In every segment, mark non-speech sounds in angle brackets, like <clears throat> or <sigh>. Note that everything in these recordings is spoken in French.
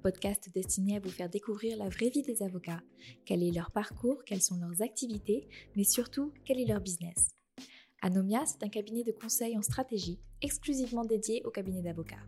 podcast destiné à vous faire découvrir la vraie vie des avocats, quel est leur parcours, quelles sont leurs activités, mais surtout quel est leur business. Anomia, c'est un cabinet de conseil en stratégie exclusivement dédié au cabinet d'avocats.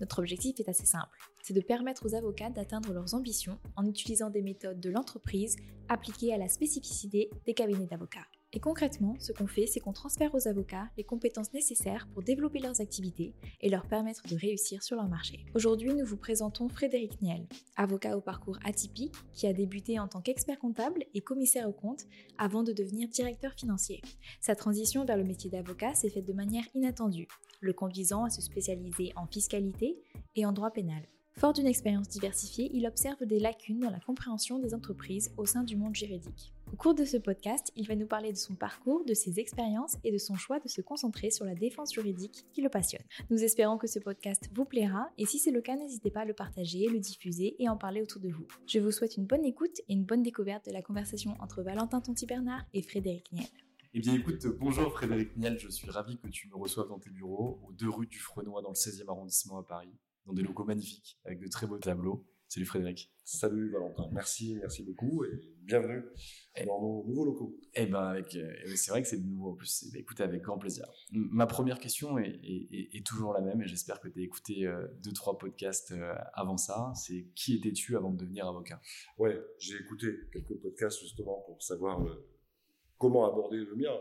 Notre objectif est assez simple, c'est de permettre aux avocats d'atteindre leurs ambitions en utilisant des méthodes de l'entreprise appliquées à la spécificité des cabinets d'avocats. Et concrètement, ce qu'on fait, c'est qu'on transfère aux avocats les compétences nécessaires pour développer leurs activités et leur permettre de réussir sur leur marché. Aujourd'hui, nous vous présentons Frédéric Niel, avocat au parcours atypique qui a débuté en tant qu'expert comptable et commissaire aux comptes avant de devenir directeur financier. Sa transition vers le métier d'avocat s'est faite de manière inattendue, le conduisant à se spécialiser en fiscalité et en droit pénal. Fort d'une expérience diversifiée, il observe des lacunes dans la compréhension des entreprises au sein du monde juridique. Au cours de ce podcast, il va nous parler de son parcours, de ses expériences et de son choix de se concentrer sur la défense juridique qui le passionne. Nous espérons que ce podcast vous plaira et si c'est le cas, n'hésitez pas à le partager, le diffuser et en parler autour de vous. Je vous souhaite une bonne écoute et une bonne découverte de la conversation entre Valentin Tonti-Bernard et Frédéric Niel. Eh bien écoute, bonjour Frédéric Niel, je suis ravi que tu me reçoives dans tes bureaux, aux deux rues du Frenois dans le 16e arrondissement à Paris, dans des locaux magnifiques, avec de très beaux tableaux. Salut Frédéric. Salut Valentin, merci, merci beaucoup et bienvenue dans nos nouveaux locaux. Eh ben avec, euh, c'est vrai que c'est de nouveau en plus. Eh ben, écoutez, avec grand plaisir. Ma première question est, est- est- est toujours la même et j'espère que tu as écouté euh, deux trois podcasts euh, avant ça. C'est qui étais-tu avant de devenir avocat? Ouais, j'ai écouté quelques podcasts justement pour savoir comment aborder le mien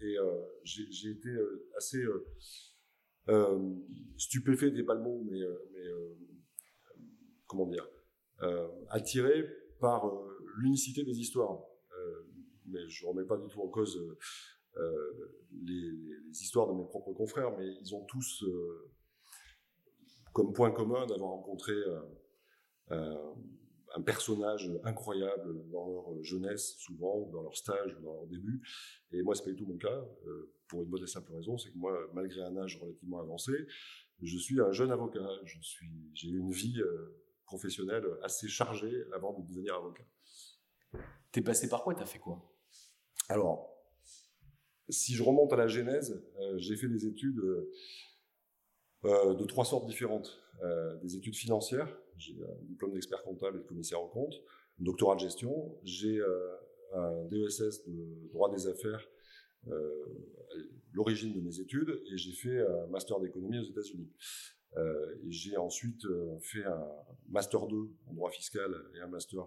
et euh, j'ai été assez euh, euh, stupéfait, n'est pas le mot, mais, euh, euh, comment dire, attiré par l'unicité des histoires. Mais je remets pas du tout en cause les, histoires de mes propres confrères, mais ils ont tous comme point commun d'avoir rencontré un personnage incroyable dans leur jeunesse, souvent, ou dans leur stage, ou dans leur début. Et moi, c'est pas du tout mon cas, pour une bonne et simple raison, c'est que moi, malgré un âge relativement avancé, je suis un jeune avocat. Je suis, j'ai eu une vie euh, professionnelle assez chargée avant de devenir avocat. T'es passé par quoi? T'as fait quoi? Alors, si je remonte à la genèse, euh, j'ai fait des études euh, de trois sortes différentes. Euh, des études financières, j'ai un diplôme d'expert comptable et de commissaire aux comptes, un doctorat de gestion, j'ai un DESS de droit des affaires, l'origine de mes études, et j'ai fait un master d'économie aux États-Unis. Euh, et j'ai ensuite euh, fait un master 2 en droit fiscal et un master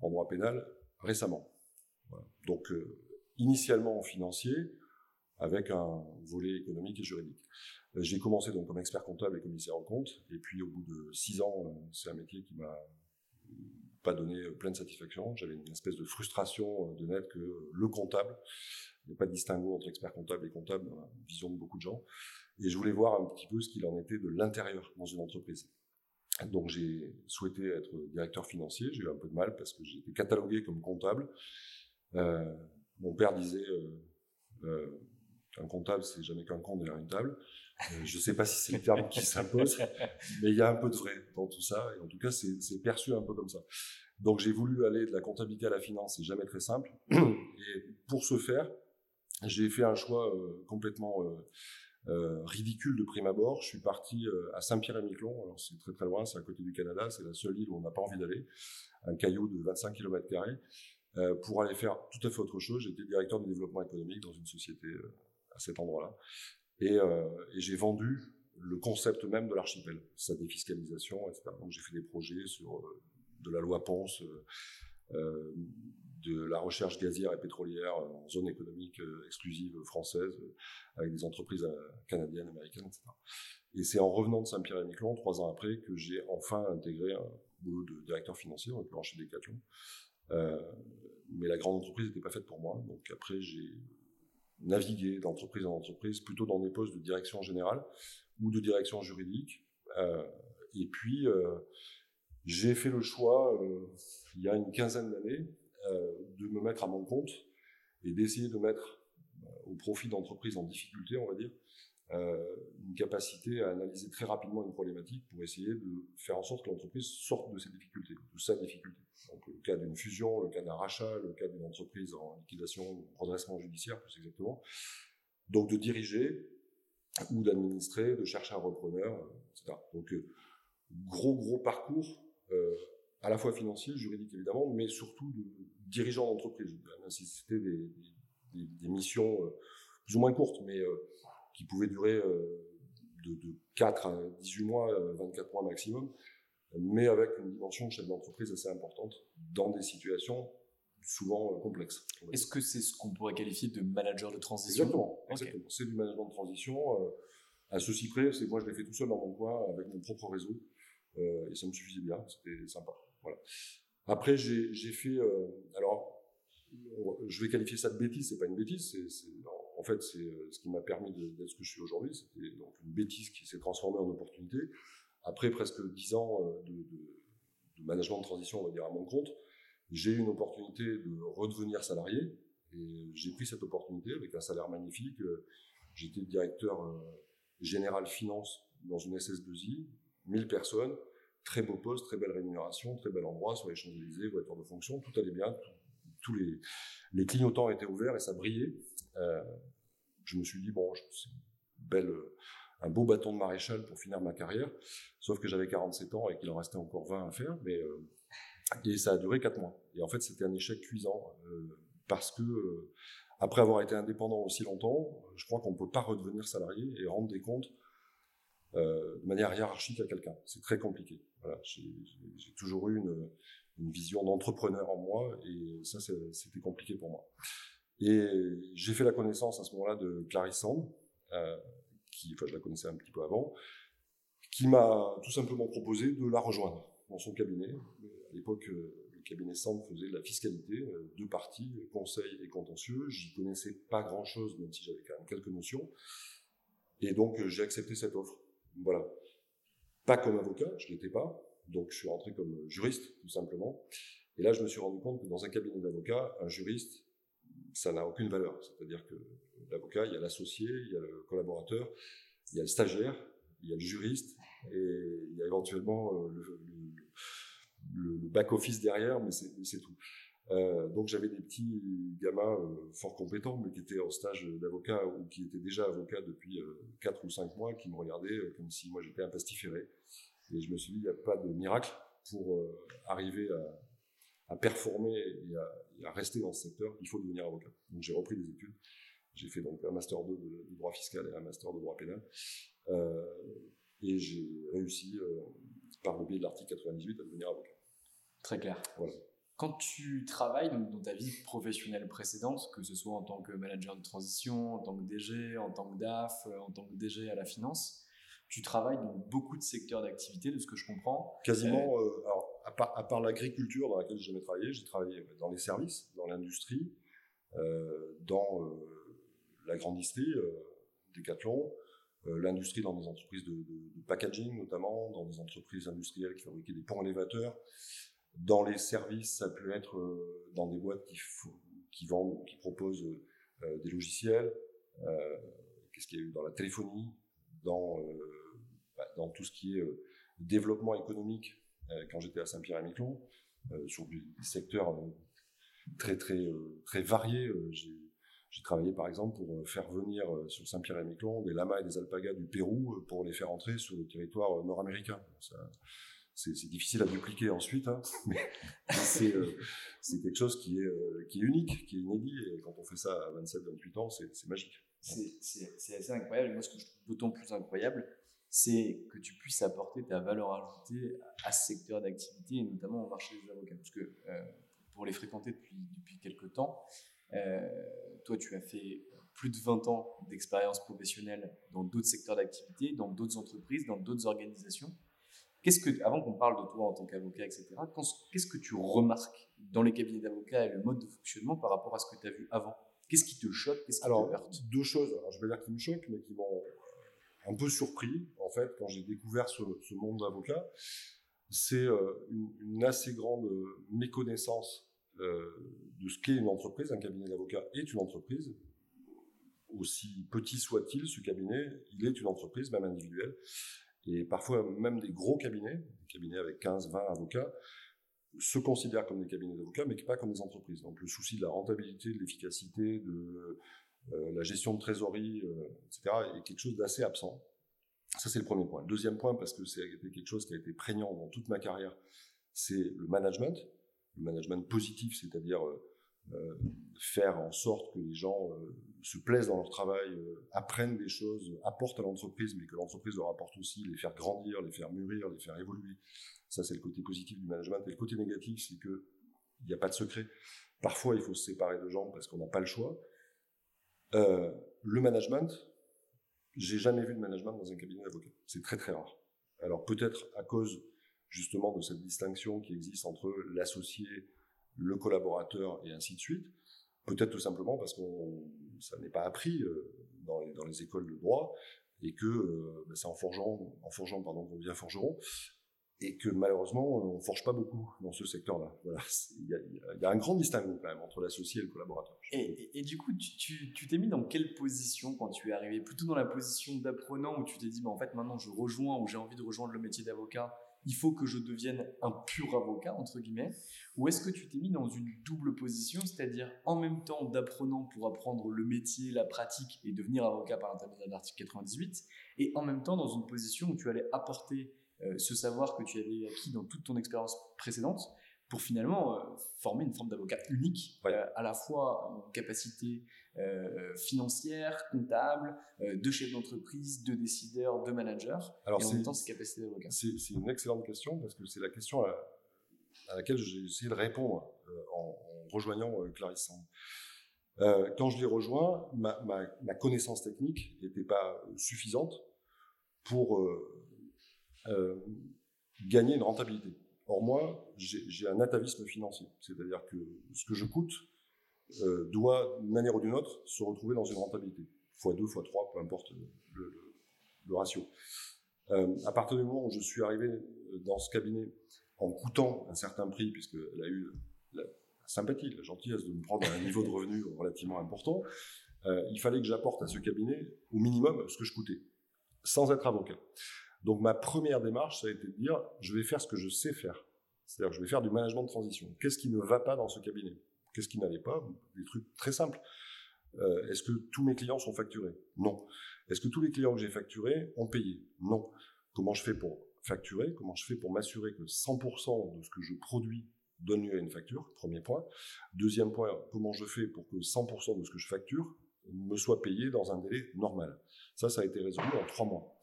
en droit pénal récemment. Donc, euh, initialement en financier, avec un volet économique et juridique. J'ai commencé donc comme expert comptable et commissaire en compte, et puis au bout de six ans, c'est un métier qui m'a pas donné plein de satisfaction. J'avais une espèce de frustration de n'être que le comptable. Il n'y a pas de distinguo entre expert comptable et comptable dans la vision de beaucoup de gens. Et je voulais voir un petit peu ce qu'il en était de l'intérieur dans une entreprise. Donc j'ai souhaité être directeur financier. J'ai eu un peu de mal parce que j'ai été catalogué comme comptable. Euh, mon père disait euh, euh, qu'un comptable c'est jamais qu'un con derrière une table. Euh, je ne sais pas si c'est le terme qui s'impose, mais il y a un peu de vrai dans tout ça. Et en tout cas, c'est perçu un peu comme ça. Donc j'ai voulu aller de la comptabilité à la finance, c'est jamais très simple. <clears throat> Et pour ce faire, j'ai fait un choix euh, complètement euh, ridicule de prime abord. Je suis parti à Saint-Pierre-et-Miquelon. Alors c'est très très loin, c'est à côté du Canada, c'est la seule île où on n'a pas envie d'aller. Un caillou de 25 km pour aller faire tout à fait autre chose. J'étais directeur de développement économique dans une société à cet endroit-là. Et, et j'ai vendu le concept même de l'archipel, sa défiscalisation, etc. Donc j'ai fait des projets sur de la loi Ponce, euh, de la recherche gazière et pétrolière en zone économique euh, exclusive française, euh, avec des entreprises canadiennes, américaines, etc. Et c'est en revenant de Saint-Pierre-et-Miquelon, trois ans après, que j'ai enfin intégré un boulot de directeur financier, en l'occurrence chez Decathlon. Euh, mais la grande entreprise n'était pas faite pour moi. Donc après, j'ai navigué d'entreprise en entreprise, plutôt dans des postes de direction générale ou de direction juridique. Euh, et puis, euh, j'ai fait le choix, euh, il y a une quinzaine d'années, de me mettre à mon compte et d'essayer de mettre au profit d'entreprises en difficulté, on va dire, une capacité à analyser très rapidement une problématique pour essayer de faire en sorte que l'entreprise sorte de ses difficultés, de sa difficulté. Donc, le cas d'une fusion, le cas d'un rachat, le cas d'une entreprise en liquidation, redressement judiciaire, plus exactement. Donc, de diriger ou d'administrer, de chercher un repreneur, etc. Donc, gros, gros parcours euh, à la fois financier, juridique évidemment, mais surtout de dirigeant d'entreprise. Même si c'était des, des, des, missions euh, plus ou moins courtes, mais euh, qui pouvaient durer de, de 4 à 18 mois, 24 mois maximum, mais avec une dimension de chef d'entreprise assez importante dans des situations souvent complexes. Est-ce que c'est ce qu'on pourrait qualifier de manager de transition? Exactement, exactement. c'est du management de transition. à ceci près, c'est moi je l'ai fait tout seul dans mon coin avec mon propre réseau. Euh, et ça me suffisait bien, c'était sympa. Voilà. Après, j'ai fait, euh, alors, je vais qualifier ça de bêtise, c'est pas une bêtise, c'est, en fait, c'est euh, ce qui m'a permis d'être ce que je suis aujourd'hui. C'était donc une bêtise qui s'est transformée en opportunité. Après presque dix ans de, de, management de transition, on va dire, à mon compte, j'ai eu une opportunité de redevenir salarié. Et j'ai pris cette opportunité avec un salaire magnifique. J'étais directeur général finance dans une SS2I, 1000 personnes, très beau poste, très belle rémunération, très bel endroit sur les Champs-Élysées, voiture de fonction, tout allait bien, tous les, les clignotants étaient ouverts et ça brillait. Euh, je me suis dit, bon, c'est belle, un beau bâton de maréchal pour finir ma carrière, sauf que j'avais 47 ans et qu'il en restait encore 20 à faire, mais, euh, et ça a duré 4 mois. Et en fait, c'était un échec cuisant, euh, parce que, euh, après avoir été indépendant aussi longtemps, je crois qu'on ne peut pas redevenir salarié et rendre des comptes euh, de manière hiérarchique à quelqu'un. C'est très compliqué. J'ai toujours eu une, une vision d'entrepreneur en moi et ça, c'était compliqué pour moi. Et j'ai fait la connaissance à ce moment-là de Clarisse Sand, euh, qui, enfin, je la connaissais un petit peu avant, qui m'a tout simplement proposé de la rejoindre dans son cabinet. À l'époque, euh, le cabinet Sand faisait de la fiscalité, euh, deux parties, conseil et contentieux. J'y connaissais pas grand-chose, même si j'avais quand même quelques notions. Et donc, j'ai accepté cette offre. Voilà. Pas comme avocat, je l'étais pas. Donc, je suis rentré comme juriste, tout simplement. Et là, je me suis rendu compte que dans un cabinet d'avocat, un juriste, ça n'a aucune valeur. C'est-à-dire que l'avocat, il y a l'associé, il y a le collaborateur, il y a le stagiaire, il y a le juriste, et il y a éventuellement euh, le, back-office derrière, mais c'est tout. Euh, donc j'avais des petits gamins euh, fort compétents, mais qui étaient en stage d'avocat ou qui étaient déjà avocats depuis euh, 4 ou 5 mois, qui me regardaient euh, comme si moi j'étais un pastiféré. Et je me suis dit, il n'y a pas de miracle pour euh, arriver à, à, performer et à, et à, rester dans ce secteur, il faut devenir avocat. Donc j'ai repris des études. J'ai fait donc un master 2 de, de, droit fiscal et un master de droit pénal. et j'ai réussi, par le biais de l'article 98, à devenir avocat. Très clair. Voilà. quand tu travailles donc, dans ta vie professionnelle précédente, que ce soit en tant que manager de transition, en tant que DG, en tant que DAF, euh, en tant que DG à la finance, tu travailles dans beaucoup de secteurs d'activité, de ce que je comprends. Quasiment, euh, alors, à part, à part l'agriculture dans laquelle j'ai jamais travaillé, j'ai travaillé dans les services, dans l'industrie, euh, dans euh, la grande industrie, euh, Decathlon, euh, l'industrie dans des entreprises de, de, de, packaging notamment, dans des entreprises industrielles qui fabriquaient des ponts élévateurs. Dans les services, ça peut être euh, dans des boîtes qui, qui vendent, qui proposent euh, des logiciels. Qu'est-ce qu'il y a eu dans la téléphonie, dans, dans tout ce qui est développement économique quand j'étais à Saint-Pierre-et-Miquelon, sur des secteurs très très très variés. J'ai travaillé par exemple pour faire venir sur Saint-Pierre-et-Miquelon des lamas et des alpagas du Pérou pour les faire entrer sur le territoire nord-américain c'est difficile à dupliquer ensuite, hein, <laughs> mais c'est euh, quelque chose qui est, euh, unique, qui est inédit, et quand on fait ça à 27-28 ans, c'est magique. C'est assez incroyable, moi ce que je trouve d'autant plus incroyable, c'est que tu puisses apporter ta valeur ajoutée à ce secteur d'activité, et notamment au marché des avocats, parce que euh, pour les fréquenter depuis, depuis quelques temps, euh, toi tu as fait plus de 20 ans d'expérience professionnelle dans d'autres secteurs d'activité, dans d'autres entreprises, dans d'autres organisations. Qu'est-ce que, avant qu'on parle de toi en tant qu'avocat, etc., qu'est-ce que tu remarques dans les cabinets d'avocats et le mode de fonctionnement par rapport à ce que tu as vu avant? Qu'est-ce qui te choque? Qu'est-ce qui Alors, te heurte? deux choses. Alors, je vais dire qui me choquent, mais qui m'ont un peu surpris, en fait, quand j'ai découvert ce, monde d'avocat. C'est euh, une, assez grande euh, méconnaissance euh, de ce qu'est une entreprise. Un cabinet d'avocats est une entreprise. Aussi petit soit-il, ce cabinet, il est une entreprise, même individuelle et parfois même des gros cabinets, cabinets avec 15, 20 avocats, se considèrent comme des cabinets d'avocats, mais pas comme des entreprises. Donc le souci de la rentabilité, de l'efficacité, de la gestion de trésorerie, euh, etc., est quelque chose d'assez absent. Ça, c'est le premier point. Le deuxième point, parce que c'est quelque chose qui a été prégnant dans toute ma carrière, c'est le management. Le management positif, c'est-à-dire euh, euh, faire en sorte que les gens euh, se plaisent dans leur travail, euh, apprennent des choses, apportent à l'entreprise, mais que l'entreprise leur apporte aussi, les faire grandir, les faire mûrir, les faire évoluer. Ça, c'est le côté positif du management. Et le côté négatif, c'est que il n'y a pas de secret. Parfois, il faut se séparer de gens parce qu'on n'a pas le choix. Euh, le management, j'ai jamais vu de management dans un cabinet d'avocat. C'est très très rare. Alors peut-être à cause justement de cette distinction qui existe entre l'associé le collaborateur et ainsi de suite. Peut-être tout simplement parce que ça n'est pas appris euh, dans, les, écoles de droit et que euh, ben, c'est en forgeant, en forgeant pardon, qu'on devient forgeron et que malheureusement on forge pas beaucoup dans ce secteur-là. Voilà, il y, a, il y, a un grand distinguo quand même entre l'associé et le collaborateur. Et, et, et, du coup, tu t'es mis dans quelle position quand tu es arrivé? Plutôt dans la position d'apprenant où tu t'es dit, bah, en fait, maintenant je rejoins ou j'ai envie de rejoindre le métier d'avocat il faut que je devienne un pur avocat, entre guillemets, ou est-ce que tu t'es mis dans une double position, c'est-à-dire en même temps d'apprenant pour apprendre le métier, la pratique et devenir avocat par l'intermédiaire de l'article 98, et en même temps dans une position où tu allais apporter euh, ce savoir que tu avais acquis dans toute ton expérience précédente pour finalement euh, former une forme d'avocat unique, euh, à la fois en capacité euh, financière, comptable, euh, de chef d'entreprise, de décideur, de manager, Alors et en même temps ses capacités d'avocat. C'est une excellente question parce que c'est la question à, à laquelle j'ai essayé de répondre euh, en, en, rejoignant Clarisse quand je l'ai rejoint, ma, ma, ma, connaissance technique n'était pas suffisante pour gagner une rentabilité. Or, moi, j'ai un atavisme financier. C'est-à-dire que ce que je coûte euh, doit, d'une manière ou d'une autre, se retrouver dans une rentabilité. Fois 2, fois 3, peu importe le, ratio. Euh, à partir du moment où je suis arrivé dans ce cabinet en coûtant un certain prix, puisqu'elle a eu la sympathie, la gentillesse de me prendre à un niveau de revenu relativement important, euh, il fallait que j'apporte à ce cabinet au minimum ce que je coûtais, sans être avocat. Donc ma première démarche, ça a été de dire, je vais faire ce que je sais faire. C'est-à-dire je vais faire du management de transition. Qu'est-ce qui ne va pas dans ce cabinet? Qu'est-ce qui n'allait pas? Des trucs très simples. Euh, Est-ce que tous mes clients sont facturés? Non. Est-ce que tous les clients que j'ai facturés ont payé? Non. Comment je fais pour facturer? Comment je fais pour m'assurer que 100% de ce que je produis donne lieu à une facture? Premier point. Deuxième point, comment je fais pour que 100% de ce que je facture me soit payé dans un délai normal? Ça, ça a été résolu en trois mois.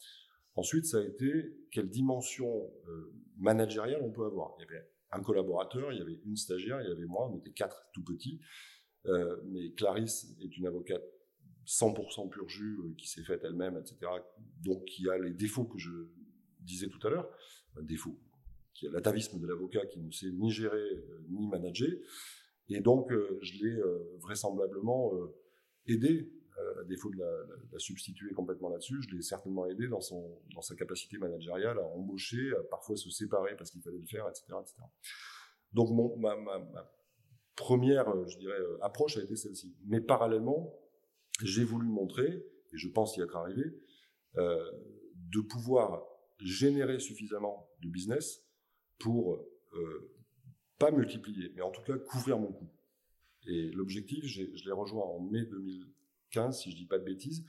Ensuite, ça a été quelle dimension euh, managériale on peut avoir. Il y avait un collaborateur, il y avait une stagiaire, il y avait moi, on était quatre tout petits. Euh, mais Clarisse est une avocate 100% pur jus euh, qui s'est faite elle-même, etc. Donc qui a les défauts que je disais tout à l'heure, un défaut, qui a l'atavisme de l'avocat qui ne sait ni gérer euh, ni manager. Et donc je l'ai vraisemblablement aidé, à défaut de la, substituer complètement là-dessus, je l'ai certainement aidé dans, son, dans sa capacité managériale à embaucher, à parfois se séparer parce qu'il fallait le faire, etc. etc. Donc mon, ma, ma, première, je dirais, approche a été celle-ci. Mais parallèlement, j'ai voulu montrer, et je pense y être arrivé, euh, de pouvoir générer suffisamment de business pour euh, pas multiplier, mais en tout cas couvrir mon coût. Et l'objectif, je l'ai rejoint en mai 2015, si je dis pas de bêtises.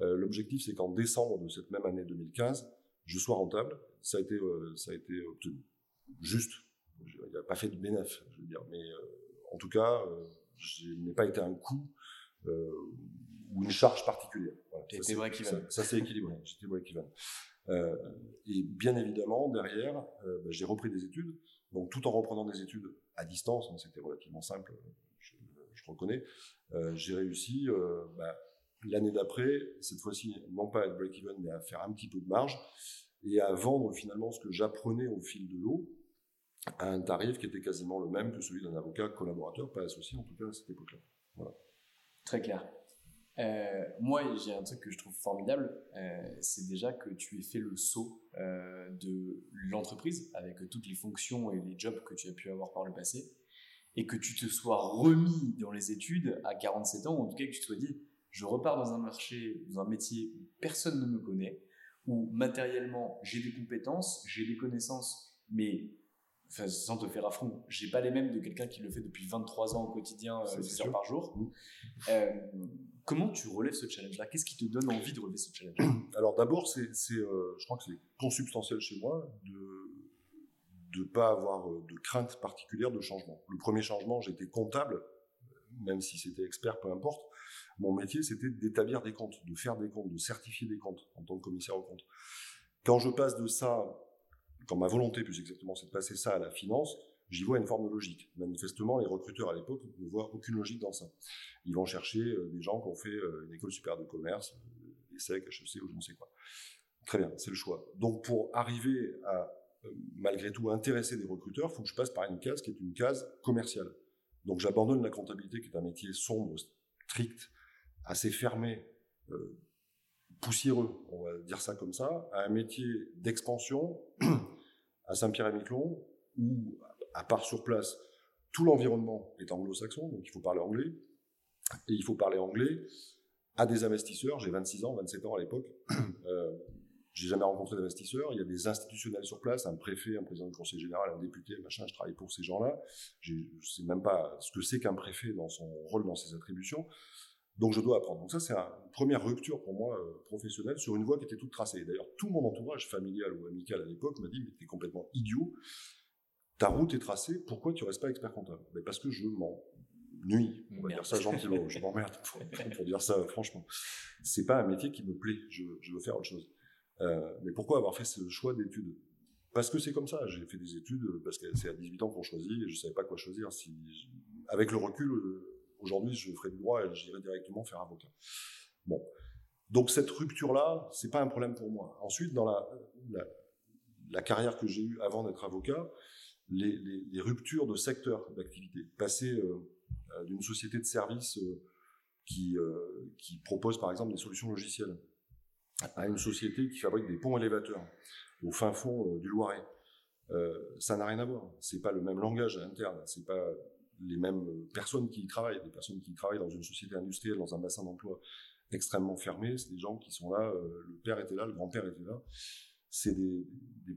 Euh, l'objectif, c'est qu'en décembre de cette même année 2015, je sois rentable. Ça a été, ça a été obtenu. Juste. Il n'y a pas fait de bénéfice, je veux dire. Mais en tout cas, je n'ai pas été un coût euh, ou une charge particulière. Ça, c'est équilibré. <laughs> J'étais break-even. Euh, et bien évidemment, derrière, euh, bah, j'ai repris des études. Donc, tout en reprenant des études à distance, hein, c'était relativement simple, je, reconnais, j'ai réussi bah, l'année d'après, cette fois-ci, non pas à être break-even, mais à faire un petit peu de marge et à vendre finalement ce que j'apprenais au fil de l'eau à un tarif qui était quasiment le même que celui d'un avocat collaborateur, pas associé en tout cas à cette époque-là. Très clair. Euh, moi, j'ai un truc que je trouve formidable, euh, c'est déjà que tu aies fait le saut euh, de l'entreprise avec toutes les fonctions et les jobs que tu as pu avoir par le passé, et que tu te sois remis dans les études à 47 ans, ou en tout cas que tu te sois dit, je repars dans un marché, dans un métier où personne ne me connaît, où matériellement j'ai des compétences, j'ai des connaissances, mais enfin, sans te faire affront, j'ai pas les mêmes de quelqu'un qui le fait depuis 23 ans au quotidien, euh, 10 heures par jour. Mmh. Euh, comment tu relèves ce challenge-là? Qu'est-ce qui te donne envie de relever ce challenge? Alors d'abord, c'est, euh, je crois que c'est consubstantiel chez moi de ne pas avoir euh, de crainte particulière de changement. Le premier changement, j'étais comptable, même si c'était expert, peu importe. Mon métier, c'était d'établir des comptes, de faire des comptes, de certifier des comptes en tant que commissaire aux comptes. Quand je passe de ça quand ma volonté plus exactement c'est de passer ça à la finance, j'y vois une forme de logique. Manifestement, les recruteurs à l'époque ne voient aucune logique dans ça. Ils vont chercher euh, des gens qui ont fait euh, une école supérieure de commerce, des SEC, HEC ou je ne sais quoi. Très bien, c'est le choix. Donc pour arriver à euh, malgré tout intéresser des recruteurs, il faut que je passe par une case qui est une case commerciale. Donc j'abandonne la comptabilité qui est un métier sombre, strict, assez fermé, poussiéreux, on va dire ça comme ça, à un métier d'expansion <clears throat> à Saint-Pierre-et-Miquelon, où, à part sur place, tout l'environnement est anglo-saxon, donc il faut parler anglais, et il faut parler anglais à des investisseurs. J'ai 26 ans, 27 ans à l'époque. <clears throat> Euh, j'ai jamais rencontré d'investisseurs. Il y a des institutionnels sur place, un préfet, un président du conseil général, un député, machin. Je travaille pour ces gens-là. Je ne sais même pas ce que c'est qu'un préfet dans son rôle, dans ses attributions. Donc je dois apprendre. Donc ça, c'est une première rupture pour moi euh, professionnelle sur une voie qui était toute tracée. D'ailleurs, tout mon entourage familial ou amical à l'époque m'a dit mais t'es complètement idiot. Ta route est tracée. Pourquoi tu restes pas expert comptable? Mais Parce que je m'ennuie. On va dire ça gentiment. je m'emmerde pour, pour, dire ça franchement. C'est pas un métier qui me plaît. Je, veux faire autre chose. Euh, mais pourquoi avoir fait ce choix d'études? Parce que c'est comme ça. J'ai fait des études parce que c'est à 18 ans qu'on choisit et je savais pas quoi choisir. Si, avec le recul euh, Aujourd'hui, je ferai du droit et j'irai directement faire avocat. Bon. Donc cette rupture-là, c'est pas un problème pour moi. Ensuite, dans la, carrière que j'ai eue avant d'être avocat, les, ruptures de secteur d'activité, passer euh, euh, d'une société de services euh, qui propose par exemple des solutions logicielles à une société qui fabrique des ponts élévateurs au fin fond du Loiret, ça n'a rien à voir. C'est pas le même langage interne, c'est pas les mêmes personnes qui y travaillent, des personnes qui travaillent dans une société industrielle, dans un bassin d'emploi extrêmement fermé, c'est des gens qui sont là, euh, le père était là, le grand-père était là. C'est des,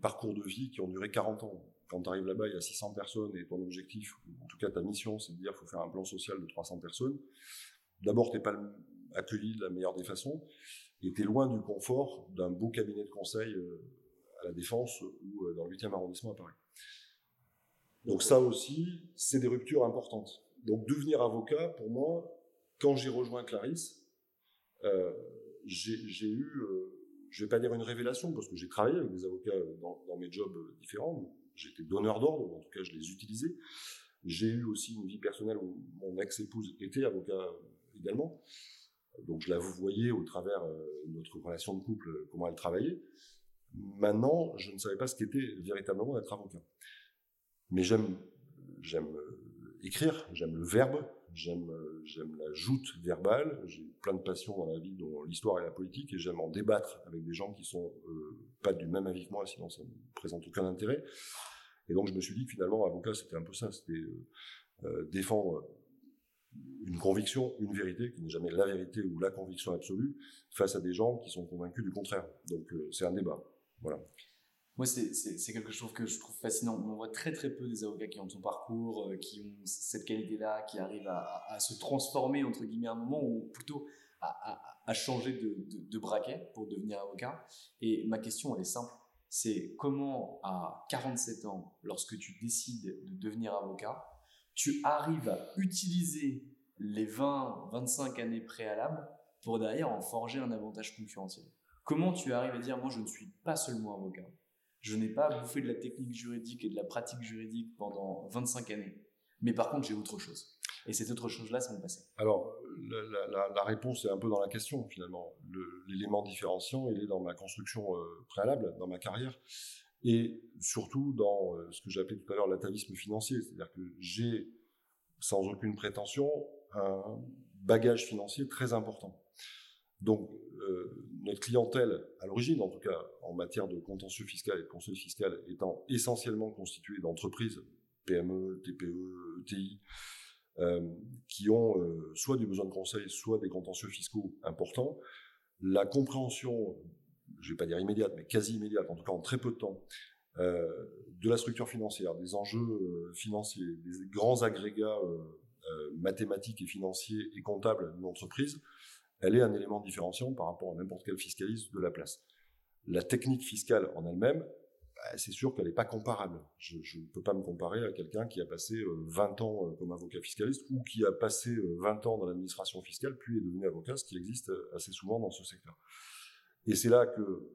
parcours de vie qui ont duré 40 ans. Quand tu arrives là-bas, il y a 600 personnes et ton objectif, en tout cas ta mission, c'est de dire qu'il faut faire un plan social de 300 personnes. D'abord, tu n'es pas accueilli de la meilleure des façons es loin du confort d'un beau cabinet de conseil euh, à la Défense ou euh, dans le 8e arrondissement à Paris. Donc ça aussi, c'est des ruptures importantes. Donc devenir avocat, pour moi, quand j'ai rejoint Clarisse, euh, j'ai eu euh, je vais pas dire une révélation, parce que j'ai travaillé avec des avocats dans, mes jobs différents. J'étais donneur d'ordre, en tout cas, je les utilisais. J'ai eu aussi une vie personnelle où mon ex-épouse était avocat également. Donc je la voyais au travers de notre relation de couple, comment elle travaillait. Maintenant, je ne savais pas ce qu'était véritablement être avocat. Mais j'aime, j'aime écrire, j'aime le verbe, j'aime, j'aime la joute verbale, j'ai plein de passions dans la vie, dont l'histoire et la politique, et j'aime en débattre avec des gens qui sont euh, pas du même avis que moi, sinon ça ne présente aucun intérêt. Et donc je me suis dit que finalement, avocat, c'était un peu ça, c'était euh, euh défendre une conviction, une vérité, qui n'est jamais la vérité ou la conviction absolue, face à des gens qui sont convaincus du contraire. Donc euh, c'est un débat. Voilà. Moi, c'est quelque chose que je trouve fascinant. On voit très très peu des avocats qui ont son parcours, euh, qui ont cette qualité-là, qui arrivent à, se transformer, entre guillemets, à un moment, ou plutôt à, changer de, de, braquet pour devenir avocat. Et ma question, elle est simple. C'est comment, à 47 ans, lorsque tu décides de devenir avocat, tu arrives à utiliser les 20, 25 années préalables pour derrière en forger un avantage concurrentiel. Comment tu arrives à dire, moi, je ne suis pas seulement avocat, je n'ai pas bouffé de la technique juridique et de la pratique juridique pendant 25 années, mais par contre, j'ai autre chose. Et cette autre chose-là, c'est mon passé. Alors, la, réponse est un peu dans la question, finalement. L'élément différenciant, il est dans ma construction euh, préalable, dans ma carrière, et surtout dans euh, ce que appelé tout à l'heure l'atavisme financier. C'est-à-dire que j'ai, sans aucune prétention, un bagage financier très important. Donc, euh, notre clientèle, à l'origine, en tout cas en matière de contentieux fiscal et de conseil fiscal, étant essentiellement constituée d'entreprises, PME, TPE, ETI, euh, qui ont soit du besoin de conseil, soit des contentieux fiscaux importants, la compréhension, je ne vais pas dire immédiate, mais quasi immédiate, en tout cas en très peu de temps, de la structure financière, des enjeux financiers, des grands agrégats mathématiques et financiers et comptables d'une entreprise, elle est un élément différenciant par rapport à n'importe quel fiscaliste de la place. La technique fiscale en elle-même, bah, c'est sûr qu'elle n'est pas comparable. Je ne peux pas me comparer à quelqu'un qui a passé 20 euh, ans euh, comme avocat fiscaliste ou qui a passé 20 euh, ans dans l'administration fiscale puis est devenu avocat, ce qui existe assez souvent dans ce secteur. Et c'est là que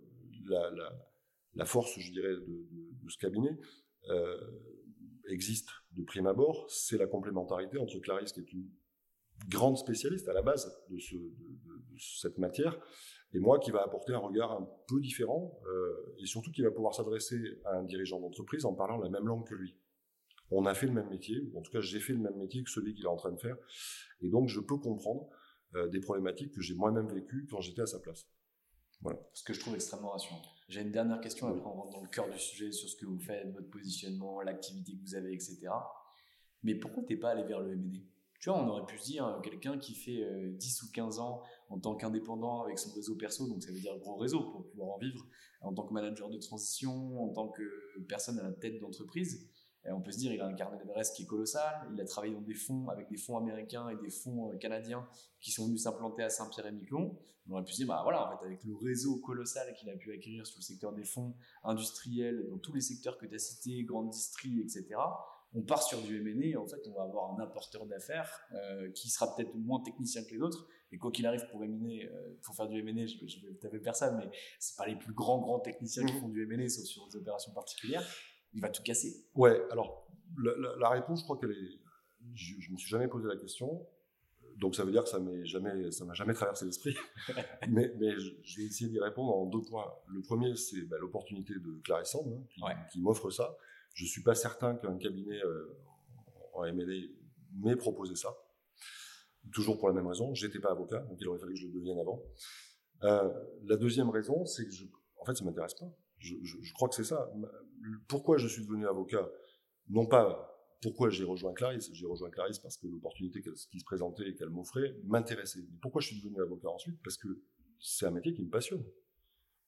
la, force, je dirais, de, ce cabinet existe de prime abord, c'est la complémentarité entre Clarisse, qui est une grande spécialiste à la base de, cette matière, et moi qui va apporter un regard un peu différent, euh, et surtout qui va pouvoir s'adresser à un dirigeant d'entreprise en parlant la même langue que lui. On a fait le même métier, ou en tout cas j'ai fait le même métier que celui qu'il est en train de faire, et donc je peux comprendre euh, des problématiques que j'ai moi-même vécues quand j'étais à sa place. Voilà. Ce que je trouve extrêmement rassurant. J'ai une dernière question, après on rentre dans le cœur du sujet sur ce que vous faites, votre positionnement, l'activité que vous avez, etc. Mais pourquoi t'es pas allé vers le M&A tu vois, on aurait pu se dire euh, quelqu'un qui fait 10 euh, ou 15 ans en tant qu'indépendant avec son réseau perso, donc ça veut dire gros réseau pour pouvoir en vivre, en tant que manager de transition, en tant que personne à la tête d'entreprise. Et on peut se dire, il a un carnet d'adresses qui est colossal, il a travaillé dans des fonds avec des fonds américains et des fonds euh, canadiens qui sont venus s'implanter à Saint-Pierre-et-Miquelon. On aurait pu se dire, bah voilà, en fait, avec le réseau colossal qu'il a pu acquérir sur le secteur des fonds industriels, dans tous les secteurs que tu as cités, grandes distries, etc., on part sur du M&A, en fait, on va avoir un apporteur d'affaires euh, qui sera peut-être moins technicien que les autres. Et quoi qu'il arrive pour M&A, euh, pour faire du M&A, je, je vais taper personne, mais c'est pas les plus grands grands techniciens qui mmh. font du M&A, sauf sur des opérations particulières. Il va tout casser. Ouais. Alors la, réponse, je crois qu'elle est. Je, je me suis jamais posé la question. Donc ça veut dire que ça m'est jamais, ça m'a jamais traversé l'esprit. <laughs> mais, mais je, vais essayer d'y répondre en deux points. Le premier, c'est bah, l'opportunité de Clarisse hein, qui m'offre ça. Je suis pas certain qu'un cabinet euh, en M&A m'ait proposé ça. Toujours pour la même raison, j'étais pas avocat, donc il aurait fallu que je le devienne avant. Euh, la deuxième raison, c'est que je, en fait, ça m'intéresse pas. Je, crois que c'est ça. Pourquoi je suis devenu avocat? Non pas pourquoi j'ai rejoint Clarisse. J'ai rejoint Clarisse parce que l'opportunité qui se présentait et qu'elle m'offrait m'intéressait. Pourquoi je suis devenu avocat ensuite? Parce que c'est un métier qui me passionne.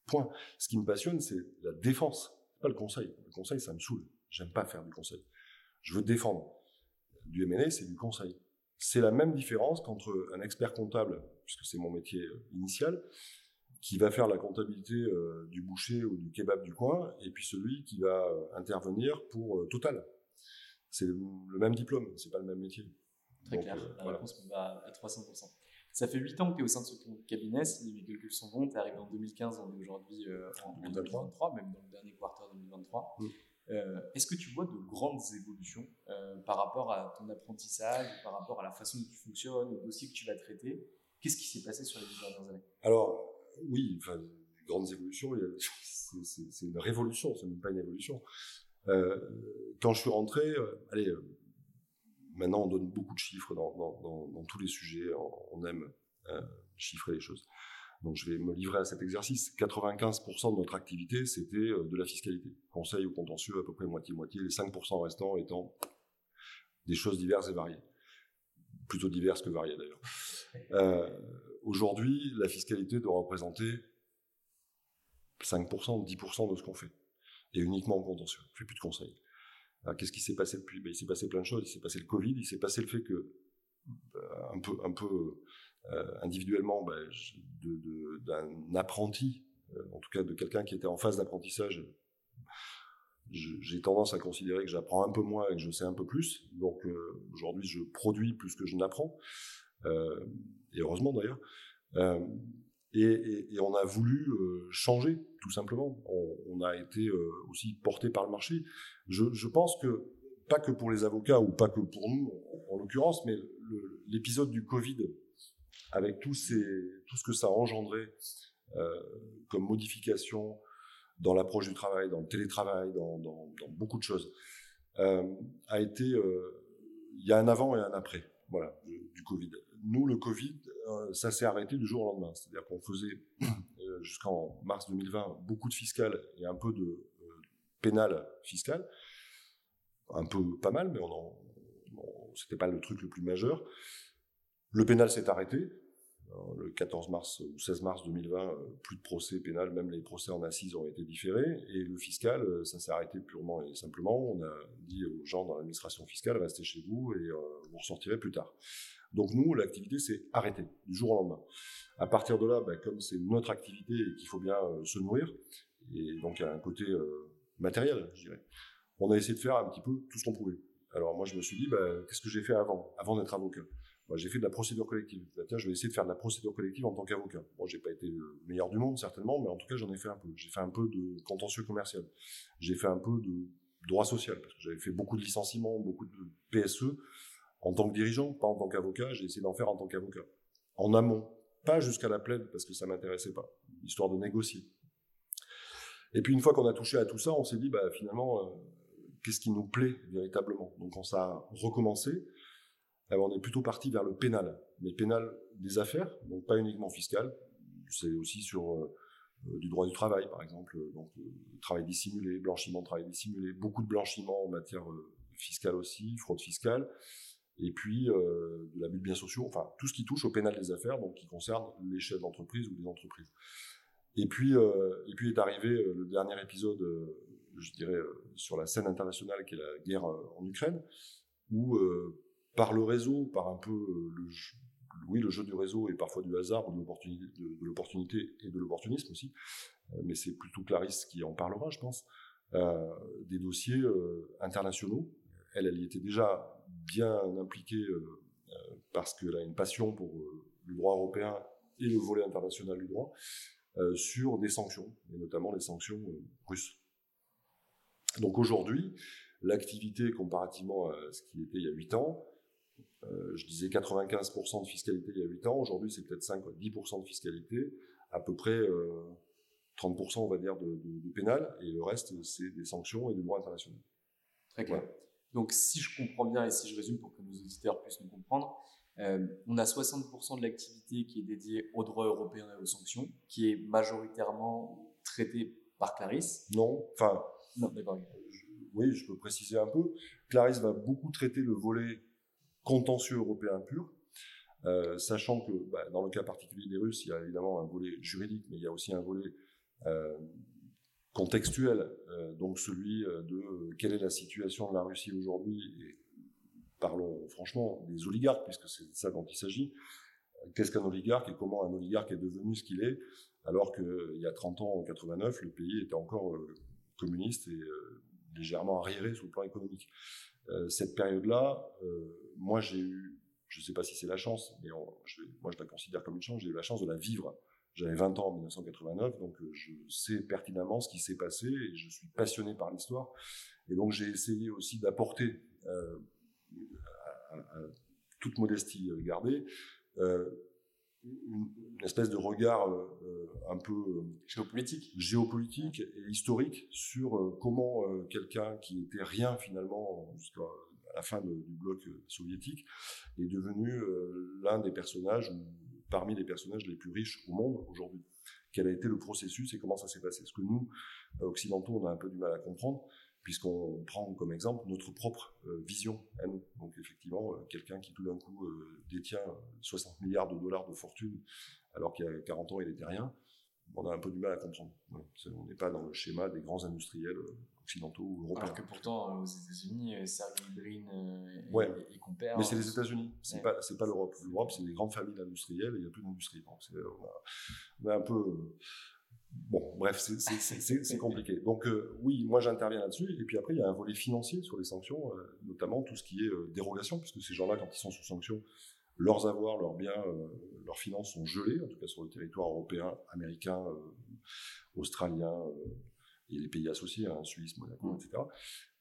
Point. Ce qui me passionne, c'est la défense, pas le conseil. Le conseil, ça me saoule. J'aime pas faire du conseil. Je veux défendre. Du M&A, c'est du conseil. C'est la même différence qu'entre un expert comptable, puisque c'est mon métier euh, initial, qui va faire la comptabilité euh, du boucher ou du kebab du coin, et puis celui qui va euh, intervenir pour Total. C'est le même diplôme, c'est pas le même métier. Très clair, la réponse va à 300%. Ça fait 8 ans que tu es au sein de ce cabinet, si mes calculs sont bons, tu es arrivé en 2015, on est aujourd'hui euh, en 2023, même dans le dernier quarter 2023. Euh, est-ce que tu vois de grandes évolutions euh, par rapport à ton apprentissage, par rapport à la façon dont tu fonctionnes, aux dossiers que tu vas traiter? Qu'est-ce qui s'est passé sur les dix dernières années? Alors, oui, enfin, grandes évolutions, c'est une révolution, c'est même pas une évolution. Euh, quand je suis rentré, allez, maintenant on donne beaucoup de chiffres dans, tous les sujets, on, aime chiffrer les choses. Donc je vais me livrer à cet exercice. 95% de notre activité, c'était euh, de la fiscalité. Conseil ou contentieux, à peu près moitié-moitié, les 5% restants étant des choses diverses et variées. Plutôt diverses que variées d'ailleurs. Euh, aujourd'hui, la fiscalité doit représenter 5%, 10% de ce qu'on fait. Et uniquement en contentieux. Je fais plus de conseils. Qu'est-ce qui s'est passé depuis? Ben, Il s'est passé plein de choses. Il s'est passé le Covid, il s'est passé le fait que, euh, un peu, un peu euh, individuellement ben, d'un apprenti, en tout cas de quelqu'un qui était en phase d'apprentissage, j'ai tendance à considérer que j'apprends un peu moins et que je sais un peu plus. Donc euh, aujourd'hui, je produis plus que je n'apprends, et heureusement d'ailleurs. Et, on a voulu changer, tout simplement. On, a été aussi porté par le marché. Je, pense que, pas que pour les avocats ou pas que pour nous, en, l'occurrence, mais l'épisode du Covid avec tout, tout ce que ça a engendré euh, comme modification dans l'approche du travail, dans le télétravail, dans, beaucoup de choses, euh, a été, euh, il y a un avant et un après, voilà, du, Covid. Nous, le Covid, ça s'est arrêté du jour au lendemain. C'est-à-dire qu'on faisait <coughs> jusqu'en mars 2020 beaucoup de fiscal et un peu de pénal fiscal, un peu pas mal, mais on, c'était pas le truc le plus majeur. Le pénal s'est arrêté, le 14 mars ou 16 mars 2020, euh, plus de procès pénal, même les procès en assises ont été différés. Et le fiscal, euh, ça s'est arrêté purement et simplement. On a dit aux gens dans l'administration fiscale, restez chez vous et euh, vous ressortirez plus tard. Donc nous, l'activité s'est arrêtée du jour au lendemain. À partir de là, ben, comme c'est notre activité et qu'il faut bien se nourrir, et donc a un côté matériel, je dirais, on a essayé de faire un petit peu tout ce qu'on pouvait. Alors moi, je me suis dit, ben, qu'est-ce que j'ai fait avant, avant d'être avocat? J'ai fait de la procédure collective. Je vais essayer de faire de la procédure collective en tant qu'avocat. Bon, j'ai pas été le meilleur du monde, certainement, mais en tout cas, j'en ai fait un peu. J'ai fait un peu de contentieux commercial. J'ai fait un peu de droit social, parce que j'avais fait beaucoup de licenciements, beaucoup de PSE. En tant que dirigeant, pas en tant qu'avocat, j'ai essayé d'en faire en tant qu'avocat. En amont. Pas jusqu'à la plaide, parce que ça m'intéressait pas. Histoire de négocier. Et puis, une fois qu'on a touché à tout ça, on s'est dit, bah, finalement, euh, qu'est-ce qui nous plaît véritablement? Donc, on s'est recommencé on est plutôt parti vers le pénal, mais pénal des affaires, donc pas uniquement fiscal. C'est aussi sur euh, euh, du droit du travail, par exemple, donc euh, travail dissimulé, blanchiment de travail dissimulé, beaucoup de blanchiment en matière fiscale aussi, fraude fiscale, et puis de l'abus de biens sociaux, enfin tout ce qui touche au pénal des affaires, donc qui concerne les chefs d'entreprise ou les entreprises. Et puis, et puis est arrivé le dernier épisode, je dirais, sur la scène internationale, qui est la guerre en Ukraine, où par le réseau, par un peu euh, le oui, le jeu du réseau et parfois du hasard de l'opportunité et de l'opportunisme aussi, euh, mais c'est plutôt Clarisse qui en parlera, je pense, euh, des dossiers internationaux. Elle, elle y était déjà bien impliquée parce qu'elle a une passion pour le droit européen et le volet international du droit, sur des sanctions, et notamment les sanctions russes. Donc aujourd'hui, l'activité comparativement à ce qui était il y a 8 ans, euh, je disais 95% de fiscalité il y a 8 ans. Aujourd'hui, c'est peut-être 5 10% de fiscalité, à peu près 30% euh, on va dire de, pénal, et le reste, c'est des sanctions et du droit international. Très clair. Donc, si je comprends bien et si je résume pour que nos auditeurs puissent nous comprendre, euh, on a 60% de l'activité qui est dédiée au droit européen et aux sanctions, qui est majoritairement traitée par Clarisse. Non, enfin. Non, d'accord. Oui, je peux préciser un peu. Clarisse va beaucoup traiter le volet contentieux européen pur, euh, sachant que bah, dans le cas particulier des Russes, il y a évidemment un volet juridique, mais il y a aussi un volet euh, contextuel, euh, donc celui de quelle est la situation de la Russie aujourd'hui, et parlons franchement des oligarques, puisque c'est ça dont il s'agit. Qu'est-ce qu'un oligarque et comment un oligarque est devenu ce qu'il est, alors qu'il y a 30 ans, en 89, le pays était encore communiste et légèrement arriéré sur le plan économique. Cette période-là, moi, j'ai eu, je ne sais pas si c'est la chance, mais moi je la considère comme une chance, j'ai eu la chance de la vivre. J'avais 20 ans en 1989, donc euh, je sais pertinemment ce qui s'est passé et je suis passionné par l'histoire. Et donc j'ai essayé aussi d'apporter, euh, toute modestie gardée, euh, une, espèce de regard un peu géopolitique, géopolitique et historique sur comment quelqu'un qui était rien finalement jusqu'à la fin du bloc soviétique est devenu l'un des personnages parmi les personnages les plus riches au monde aujourd'hui. Quel a été le processus et comment ça s'est passé? Ce que nous, euh, occidentaux, on a un peu du mal à comprendre, puisqu'on prend comme exemple notre propre euh, vision à nous. Donc effectivement, euh, quelqu'un qui tout d'un coup détient 60 milliards de dollars de fortune, alors qu'il y a 40 ans, il n'était rien, on a un peu du mal à comprendre. On n'est pas dans le schéma des grands industriels occidentaux ou européens. Alors que pourtant, euh, aux États-Unis, euh, Sergey Brin euh, ouais. et, compère. Mais c'est les États-Unis, c'est pas, c'est pas l'Europe. L'Europe, c'est des grandes familles industrielles et il n'y a plus d'industrie. on, a, un peu. Bon, bref, c'est compliqué. Donc, oui, moi j'interviens là-dessus. Et puis après, il y a un volet financier sur les sanctions, notamment tout ce qui est dérogation, puisque ces gens-là, quand ils sont sous sanctions, leurs avoirs, leurs biens, leurs finances sont gelés, en tout cas sur le territoire européen, américain, australien, et les pays associés, hein, Suisse, Monaco, etc.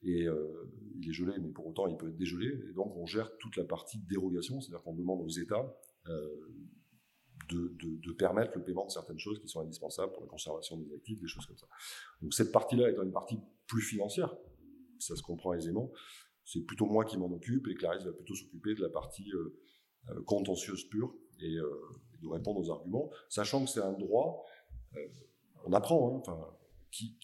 Et euh, il est gelé, mais pour autant, il peut être dégelé. Et donc, on gère toute la partie dérogation, c'est-à-dire qu'on demande aux États euh, de, permettre le paiement de certaines choses qui sont indispensables pour la conservation des actifs, des choses comme ça. Donc, cette partie-là étant une partie plus financière, ça se comprend aisément, c'est plutôt moi qui m'en occupe et Clarisse va plutôt s'occuper de la partie euh, contentieuse pure et de répondre aux arguments, sachant que c'est un droit, on apprend, hein, qui,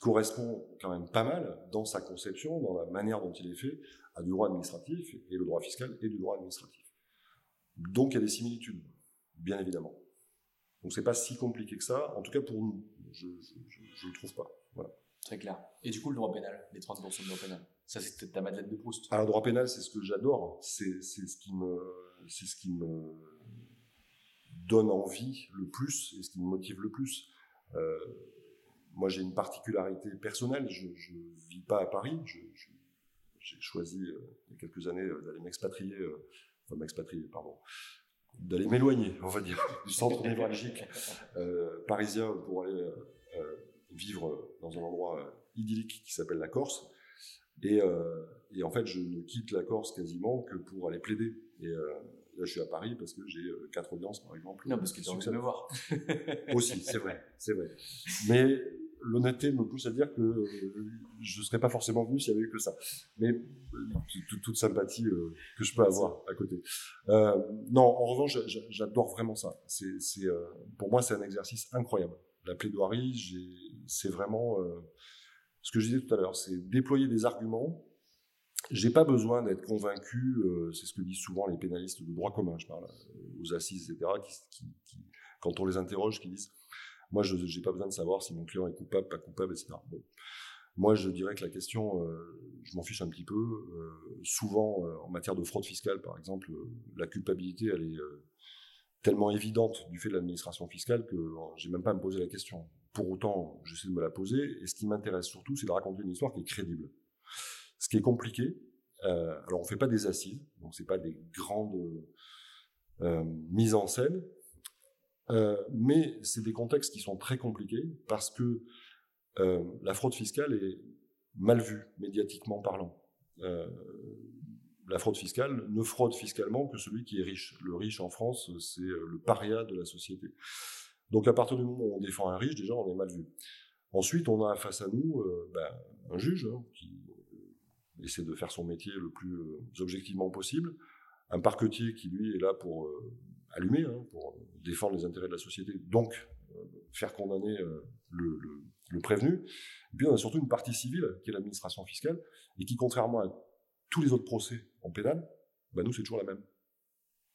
correspond quand même pas mal dans sa conception, dans la manière dont il est fait, à du droit administratif et le droit fiscal et du droit administratif. Donc il y a des similitudes, bien évidemment. Donc c'est pas si compliqué que ça, en tout cas pour nous, je ne le trouve pas. Voilà. Très clair. Et du coup, le droit pénal, les 30% de droit pénal, ça c'est ta madeleine de Proust. Alors, le droit pénal, c'est ce que j'adore, c'est ce qui me, c'est ce qui me donne envie le plus et ce qui me motive le plus. Euh, moi, j'ai une particularité personnelle. Je ne vis pas à Paris. j'ai choisi, euh, il y a quelques années, euh, d'aller m'expatrier, enfin m'expatrier, pardon, d'aller m'éloigner, on va dire, du centre névralgique parisien pour aller vivre dans un endroit idyllique qui s'appelle la Corse. Et, et, en fait, je ne quitte la Corse quasiment que pour aller plaider. Et Là, je suis à Paris parce que j'ai euh, quatre audiences, par exemple. Non, parce que tu as me voir. Aussi, c'est vrai, c'est vrai. Mais l'honnêteté me pousse à dire que euh, je ne serais pas forcément venu s'il y avait eu que ça. Mais euh, toute sympathie que je peux avoir à côté. non, en revanche, j'adore vraiment ça. C'est, pour moi, c'est un exercice incroyable. La plaidoirie, c'est vraiment ce que je disais tout à l'heure, c'est déployer des arguments j'ai pas besoin d'être convaincu, euh, c'est ce que disent souvent les pénalistes de droit commun, je parle euh, aux assises, etc., qui, qui, quand on les interroge, qui disent Moi, je n'ai pas besoin de savoir si mon client est coupable, pas coupable, etc. Bon. Moi, je dirais que la question, euh, je m'en fiche un petit peu. souvent, en matière de fraude fiscale, par exemple, la culpabilité, elle est tellement évidente du fait de l'administration fiscale que j'ai même pas à me poser la question. Pour autant, j'essaie de me la poser, et ce qui m'intéresse surtout, c'est de raconter une histoire qui est crédible. Ce qui est compliqué, euh, alors on fait pas des assises, donc c'est pas des grandes euh, mises en scène, euh, mais c'est des contextes qui sont très compliqués parce que la fraude fiscale est mal vue médiatiquement parlant. la fraude fiscale ne fraude fiscalement que celui qui est riche. Le riche en France, c'est le paria de la société. Donc à partir du moment où on défend un riche, déjà on est mal vu. Ensuite, on a face à nous ben, un juge hein, qui essaie de faire son métier le plus euh, objectivement possible. Un parquetier qui, lui, est là pour euh, allumer, hein, pour défendre les intérêts de la société, donc euh, faire condamner le, prévenu. Et puis on a surtout une partie civile, qui est l'administration fiscale, et qui, contrairement à tous les autres procès en pénal, bah nous, c'est toujours la même.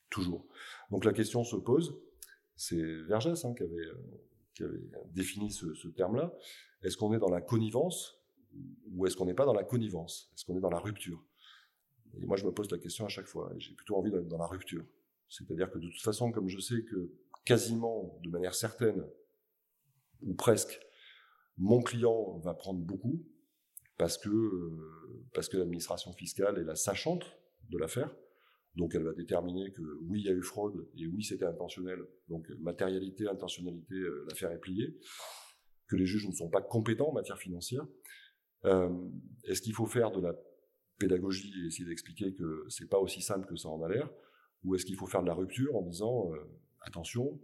Toujours. Donc la question se pose, c'est Vergès hein, qui, avait, défini ce, ce terme-là. Est-ce qu'on est dans la connivence ou est-ce qu'on n'est pas dans la connivence? Est-ce qu'on est dans la rupture? Et moi, je me pose la question à chaque fois. J'ai plutôt envie d'être dans la rupture. C'est-à-dire que de toute façon, comme je sais que quasiment de manière certaine, ou presque, mon client va prendre beaucoup, parce que, euh, parce que l'administration fiscale est la sachante de l'affaire, Donc elle va déterminer que oui, il y a eu fraude et oui, c'était intentionnel. Donc matérialité, intentionnalité, euh, l'affaire est pliée. Que les juges ne sont pas compétents en matière financière. Euh, Est-ce qu'il faut faire de la pédagogie et essayer d'expliquer que c'est pas aussi simple que ça en a l'air? Ou est-ce qu'il faut faire de la rupture en disant euh, attention,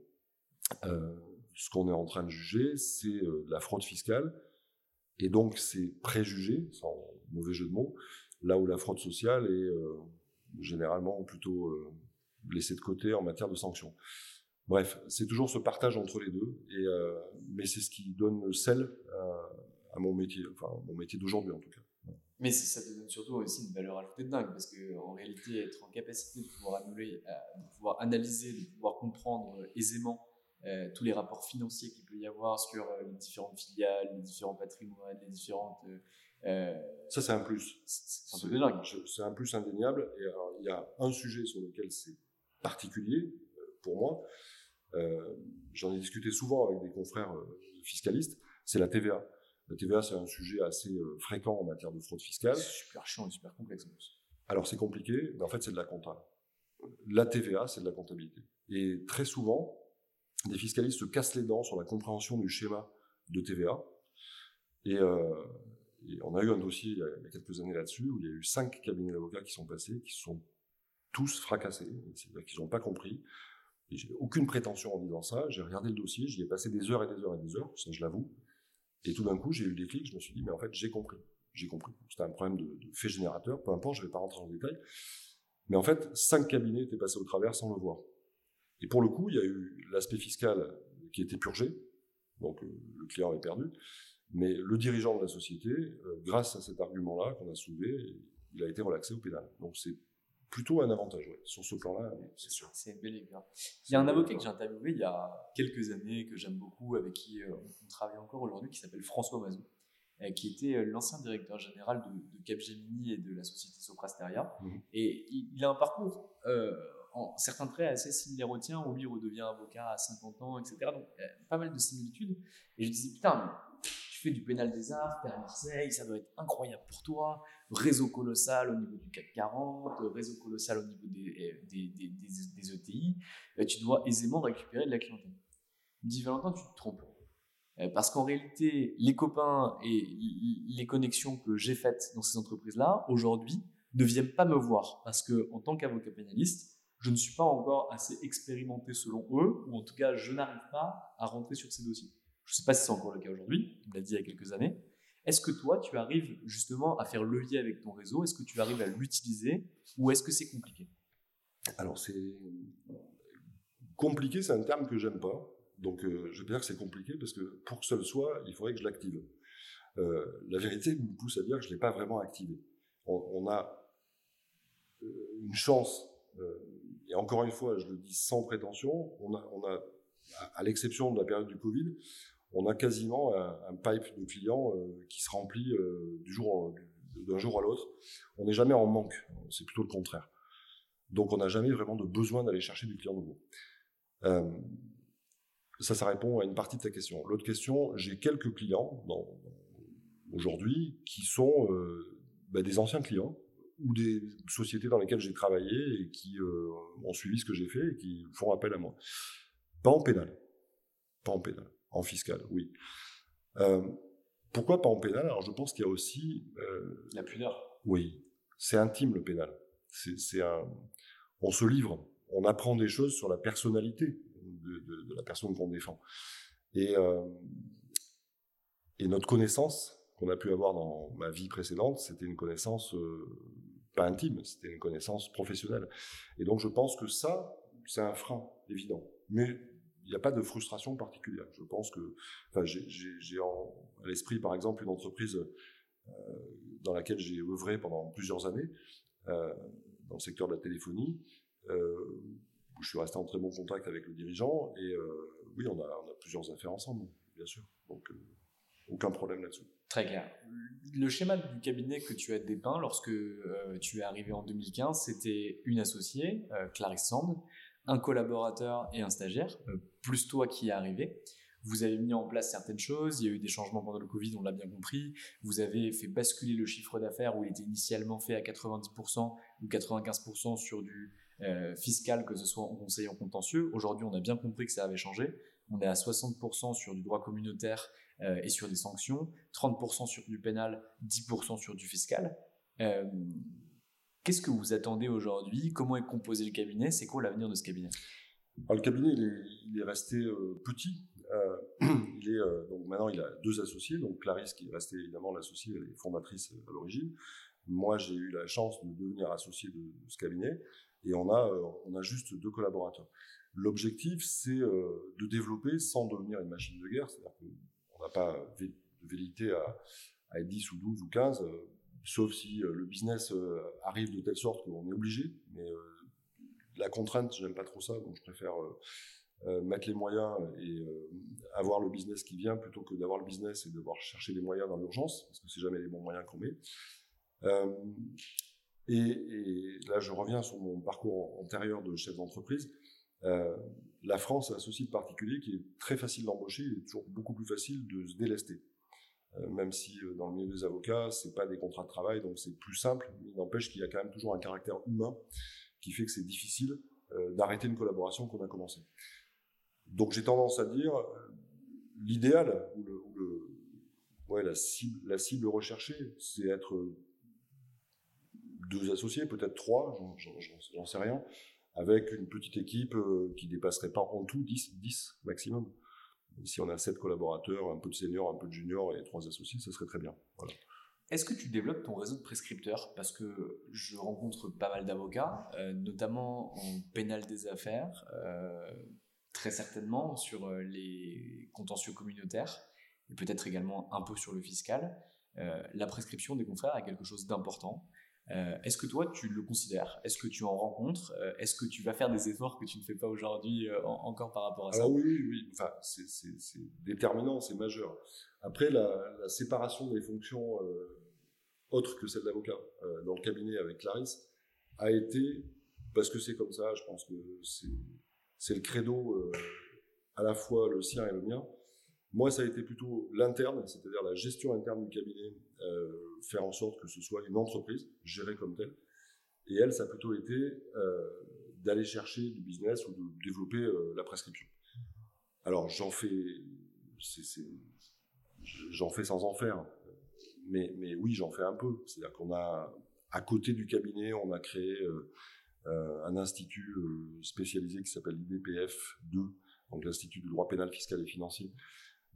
euh, ce qu'on est en train de juger, c'est euh, de la fraude fiscale et donc c'est préjugé, sans mauvais jeu de mots, là où la fraude sociale est généralement plutôt laissée de côté en matière de sanctions. Bref, c'est toujours ce partage entre les deux, et, mais c'est ce qui donne le sel à, à mon métier, enfin mon métier d'aujourd'hui en tout cas. Mais ça te donne surtout aussi une valeur ajoutée de dingue, parce que en réalité, être en capacité de pouvoir, annuler, euh, de pouvoir analyser, de pouvoir comprendre euh, aisément euh, tous les rapports financiers qu'il peut y avoir sur les différentes filiales, les différents patrimoines, les différentes. euh, Ça, c'est un plus. c'est un C'est un plus indéniable. Et alors, il y a un sujet sur lequel c'est particulier pour moi. Euh, J'en ai discuté souvent avec des confrères fiscalistes. C'est la TVA. La TVA, c'est un sujet assez euh, fréquent en matière de fraude fiscale. C'est super chiant et super complexe. Alors c'est compliqué, mais en fait c'est de la compta. La TVA, c'est de la comptabilité. Et très souvent, des fiscalistes se cassent les dents sur la compréhension du schéma de TVA. Et, euh, et on a eu un dossier il y a, il y a quelques années là-dessus où il y a eu cinq cabinets d'avocats qui sont passés, qui sont tous fracassés, c'est-à-dire qu'ils n'ont pas compris. Et j'ai aucune prétention en disant ça. J'ai regardé le dossier, j'y ai passé des heures et des heures et des heures, ça je l'avoue. Et tout d'un coup, j'ai eu le déclic, je me suis dit, mais en fait, j'ai compris. J'ai compris. C'était un problème de, fait générateur, peu importe, je ne vais pas rentrer dans le détail. Mais en fait, cinq cabinets étaient passés au travers sans le voir. Et pour le coup, il y a eu l'aspect fiscal qui était purgé, donc euh, le client est perdu. Mais le dirigeant de la société, euh, grâce à cet argument-là qu'on a soulevé, il a été relaxé au pénal. Donc c'est plutôt un avantage, ouais. sur ce plan-là, c'est sûr. C'est une belle égare. Il y a un avocat que j'ai interviewé il y a quelques années, que j'aime beaucoup, avec qui euh, on travaille encore aujourd'hui, qui s'appelle François Mazou, euh, qui était euh, l'ancien directeur général de, de Capgemini et de la société Soprasteria. Mhm. Et il, il a un parcours en certains traits assez similaire au tien, où lui redevient avocat à 50 ans, etc. Donc pas mal de similitudes. Et je me disais, putain, mais du pénal des arts, t'es à Marseille, ça doit être incroyable pour toi. Réseau colossal au niveau du CAC 40, euh, réseau colossal au niveau des, euh, des, ETI. Euh, tu dois aisément récupérer de la clientèle. Me dit, Valentin, tu te trompes. Euh, Parce qu'en réalité, les copains et les connexions que j'ai faites dans ces entreprises-là, aujourd'hui, ne viennent pas me voir. Parce que, en tant qu'avocat pénaliste, je ne suis pas encore assez expérimenté selon eux, ou en tout cas, je n'arrive pas à rentrer sur ces dossiers. Je ne sais pas si c'est encore le cas aujourd'hui, il l'a dit il y a quelques années. Est-ce que toi, tu arrives justement à faire levier avec ton réseau? Est-ce que tu arrives à l'utiliser? Ou est-ce que c'est compliqué? Alors c'est compliqué, c'est un terme que j'aime pas. Donc euh, je vais dire que c'est compliqué parce que pour que ça le soit, il faudrait que je l'active. Euh, la vérité me pousse à dire que je l'ai pas vraiment activé. On, a euh, une chance, et encore une fois, je le dis sans prétention, on a, à l'exception de la période du Covid, on a quasiment un, pipe de clients euh, qui se remplit euh, du jour d'un jour à l'autre. On n'est jamais en manque, c'est plutôt le contraire. Donc on n'a jamais vraiment de besoin d'aller chercher du client nouveau. Euh, ça, ça répond à une partie de ta question. L'autre question, j'ai quelques clients aujourd'hui qui sont bah, des anciens clients ou des sociétés dans lesquelles j'ai travaillé et qui ont suivi ce que j'ai fait et qui font appel à moi. Pas en pénal. Pas en pénal. En fiscal, oui. Euh, pourquoi pas en pénal? Alors je pense qu'il y a aussi euh, La pudeur. oui, c'est intime le pénal. C'est, un, on se livre, on apprend des choses sur la personnalité de, de- de la personne qu'on défend. Et, euh, et notre connaissance qu'on a pu avoir dans ma vie précédente, c'était une connaissance euh, pas intime, c'était une connaissance professionnelle. Et donc je pense que ça, c'est un frein évident. Mais il n'y a pas de frustration particulière. Je pense que, enfin, j'ai, à l'esprit par exemple une entreprise euh, dans laquelle j'ai œuvré pendant plusieurs années, euh, dans le secteur de la téléphonie, euh, où je suis resté en très bon contact avec le dirigeant, et oui, on a, on a plusieurs affaires ensemble, bien sûr. Donc, aucun problème là-dessus. Très clair. Le schéma du cabinet que tu as dépeint lorsque tu es arrivé en 2015, c'était une associée, Clarisse Sand, un collaborateur et un stagiaire, euh, plus toi qui es arrivé. Vous avez mis en place certaines choses, il y a eu des changements pendant le Covid, on l'a bien compris. Vous avez fait basculer le chiffre d'affaires où il était initialement fait à 90% ou 95% sur du euh, fiscal, que ce soit en conseil en contentieux. Aujourd'hui, on a bien compris que ça avait changé. On est à 60% sur du droit communautaire euh, et sur des sanctions, 30% sur du pénal, 10% sur du fiscal. Euh, qu'est-ce que vous attendez aujourd'hui? Comment est composé le cabinet? C'est quoi l'avenir de ce cabinet? Le cabinet, il est, resté petit. il est, <clears throat> donc maintenant, il a deux associés. Donc Clarisse, qui est restée évidemment l'associée, elle est fondatrice à l'origine. Moi, j'ai eu la chance de devenir associé de, ce cabinet et on a, euh, on a juste deux collaborateurs. L'objectif, c'est euh, de développer sans devenir une machine de guerre, c'est-à-dire qu'on n'a pas de vérité à, à, être 10 ou 12 ou 15, euh, sauf si le business arrive de telle sorte qu'on est obligé, mais la contrainte, j'aime pas trop ça, donc je préfère mettre les moyens et avoir le business qui vient plutôt que d'avoir le business et devoir chercher les moyens dans l'urgence, parce que c'est jamais les bons moyens qu'on met. Euh, et, là, je reviens sur mon parcours antérieur de chef d'entreprise. Euh, la France a ceci de particulier qui est très facile d'embaucher et toujours beaucoup plus facile de se délester. Euh, même si dans le milieu des avocats, c'est pas des contrats de travail, donc c'est plus simple. Mais il n'empêche qu'il y a quand même toujours un caractère humain qui fait que c'est difficile d'arrêter une collaboration qu'on a commencée. Donc j'ai tendance à dire l'idéal ou, la cible, recherchée, c'est être deux associés, peut-être trois, j'en sais rien, avec une petite équipe euh, qui dépasserait pas en tout 10, 10 maximum. Si on a sept collaborateurs, un peu de seniors, un peu de juniors et trois associés, ça serait très bien. Est-ce que tu développes ton réseau de prescripteurs? Parce que je rencontre pas mal d'avocats, euh, notamment en pénal des affaires, euh, très certainement sur les contentieux communautaires, et peut-être également un peu sur le fiscal. la prescription des confrères est quelque chose d'important. Euh, est-ce que toi, tu le considères? Est-ce que tu en rencontres? Euh, Est-ce que tu vas faire des efforts que tu ne fais pas aujourd'hui euh, encore par rapport à ça? Oui, oui, oui. Enfin, c'est déterminant, c'est majeur. Après, la, séparation des fonctions autres que celle d'avocat dans le cabinet avec Clarisse a été, parce que c'est comme ça, je pense que c'est le credo à la fois le sien et le mien, moi, ça a été plutôt l'interne, c'est-à-dire la gestion interne du cabinet, euh, faire en sorte que ce soit une entreprise gérée comme telle. Et elle, ça a plutôt été euh, d'aller chercher du business ou de développer euh, la prescription. Alors, j'en fais, j'en fais sans en faire, mais, oui, j'en fais un peu. C'est-à-dire qu'on a, à côté du cabinet, on a créé un institut spécialisé qui s'appelle l'IDPF 2, donc l'Institut du droit pénal, fiscal et financier,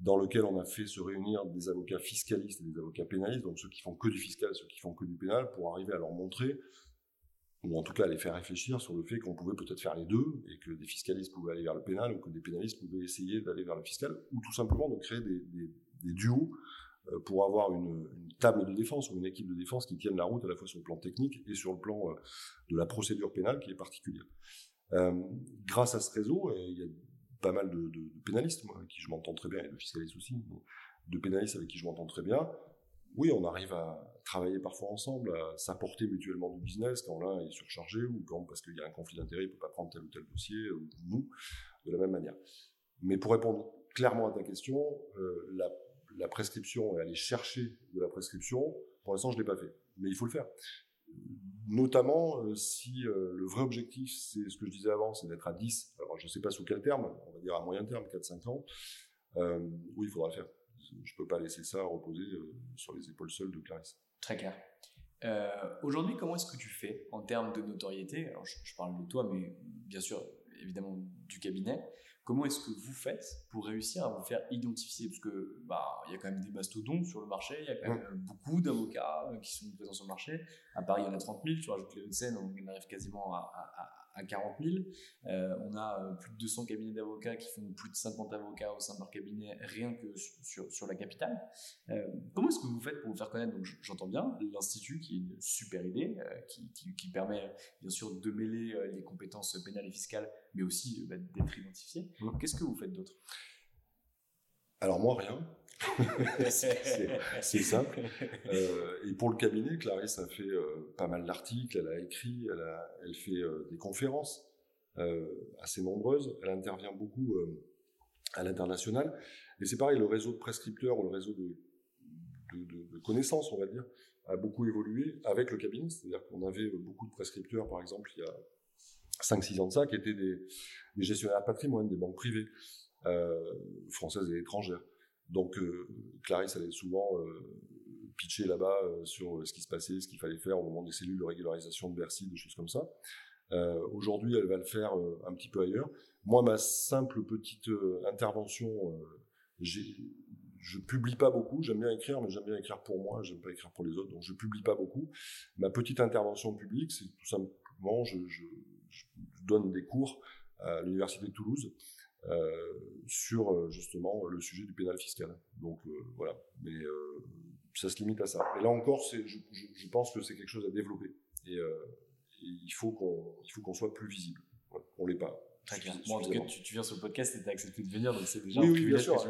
dans lequel on a fait se réunir des avocats fiscalistes et des avocats pénalistes, donc ceux qui font que du fiscal, ceux qui font que du pénal, pour arriver à leur montrer, ou en tout cas à les faire réfléchir sur le fait qu'on pouvait peut-être faire les deux, et que des fiscalistes pouvaient aller vers le pénal, ou que des pénalistes pouvaient essayer d'aller vers le fiscal, ou tout simplement de créer des, duos euh, pour avoir une, table de défense ou une équipe de défense qui tienne la route à la fois sur le plan technique et sur le plan euh, de la procédure pénale qui est particulière. Euh, grâce à ce réseau, il y a pas mal de, pénalistes, moi, avec qui je m'entends très bien, et de fiscalistes aussi, de pénalistes avec qui je m'entends très bien. Oui, on arrive à travailler parfois ensemble, à s'apporter mutuellement du business quand l'un est surchargé ou quand, parce qu'il y a un conflit d'intérêt, il ne peut pas prendre tel ou tel dossier, ou nous, de la même manière. Mais pour répondre clairement à ta question, euh, la, la, prescription et aller chercher de la prescription, pour l'instant, je ne l'ai pas fait. Mais il faut le faire notamment euh, si euh, le vrai objectif, c'est ce que je disais avant, c'est d'être à 10, alors je ne sais pas sous quel terme, on va dire à moyen terme, 4-5 ans, euh, oui, il faudra le faire. Je ne peux pas laisser ça reposer sur les épaules seules de Clarisse. Très clair. Aujourd'hui, comment est-ce que tu fais en termes de notoriété? Alors, je, je, parle de toi, mais bien sûr, évidemment, du cabinet. Comment est-ce que vous faites pour réussir à vous faire identifier? Parce que bah il y a quand même des mastodontes sur le marché, il y a quand même beaucoup d'avocats qui sont présents sur le marché. À Paris, il y en a 30 000, tu rajoutes les Hauts-de-Seine, on arrive quasiment à, à 40 000. Euh, on a euh, plus de 200 cabinets d'avocats qui font plus de 50 avocats au sein de leur cabinet, rien que sur, sur la capitale. Euh, comment est-ce que vous faites pour vous faire connaître? Donc, j'entends bien l'Institut, qui est une super idée, qui, qui, permet bien sûr de mêler les compétences pénales et fiscales, mais aussi bah, d'être identifié. Mmh. Qu'est-ce que vous faites d'autre? Alors, moi, rien. C'est simple. Euh, et pour le cabinet, Clarisse a fait euh, pas mal d'articles, elle a écrit, elle, fait euh, des conférences assez nombreuses, elle intervient beaucoup à l'international. Et c'est pareil, le réseau de prescripteurs ou le réseau de, connaissances, on va dire, a beaucoup évolué avec le cabinet. C'est-à-dire qu'on avait beaucoup de prescripteurs, par exemple, il y a 5-6 ans de ça, qui étaient des, des gestionnaires patrimoine, des banques privées, françaises et étrangères. Donc Clarisse allait souvent pitcher là-bas sur ce qui se passait, ce qu'il fallait faire au moment des cellules de régularisation de Bercy, des choses comme ça. Aujourd'hui, elle va le faire un petit peu ailleurs. Moi, ma simple petite intervention, je publie pas beaucoup. J'aime bien écrire, mais j'aime bien écrire pour moi. J'aime pas écrire pour les autres, donc je publie pas beaucoup. Ma petite intervention publique, c'est tout simplement, je, je, donne des cours à l'université de Toulouse euh, sur euh, justement le sujet du pénal fiscal. Donc euh, voilà, mais ça se limite à ça. Et là encore, je, je, pense que c'est quelque chose à développer et, il faut qu'on il faut qu'on soit plus visible. on l'est pas. Très clair. en tout cas, tu, viens sur le podcast et tu as accepté de venir, donc c'est déjà oui, oui, bien sûr.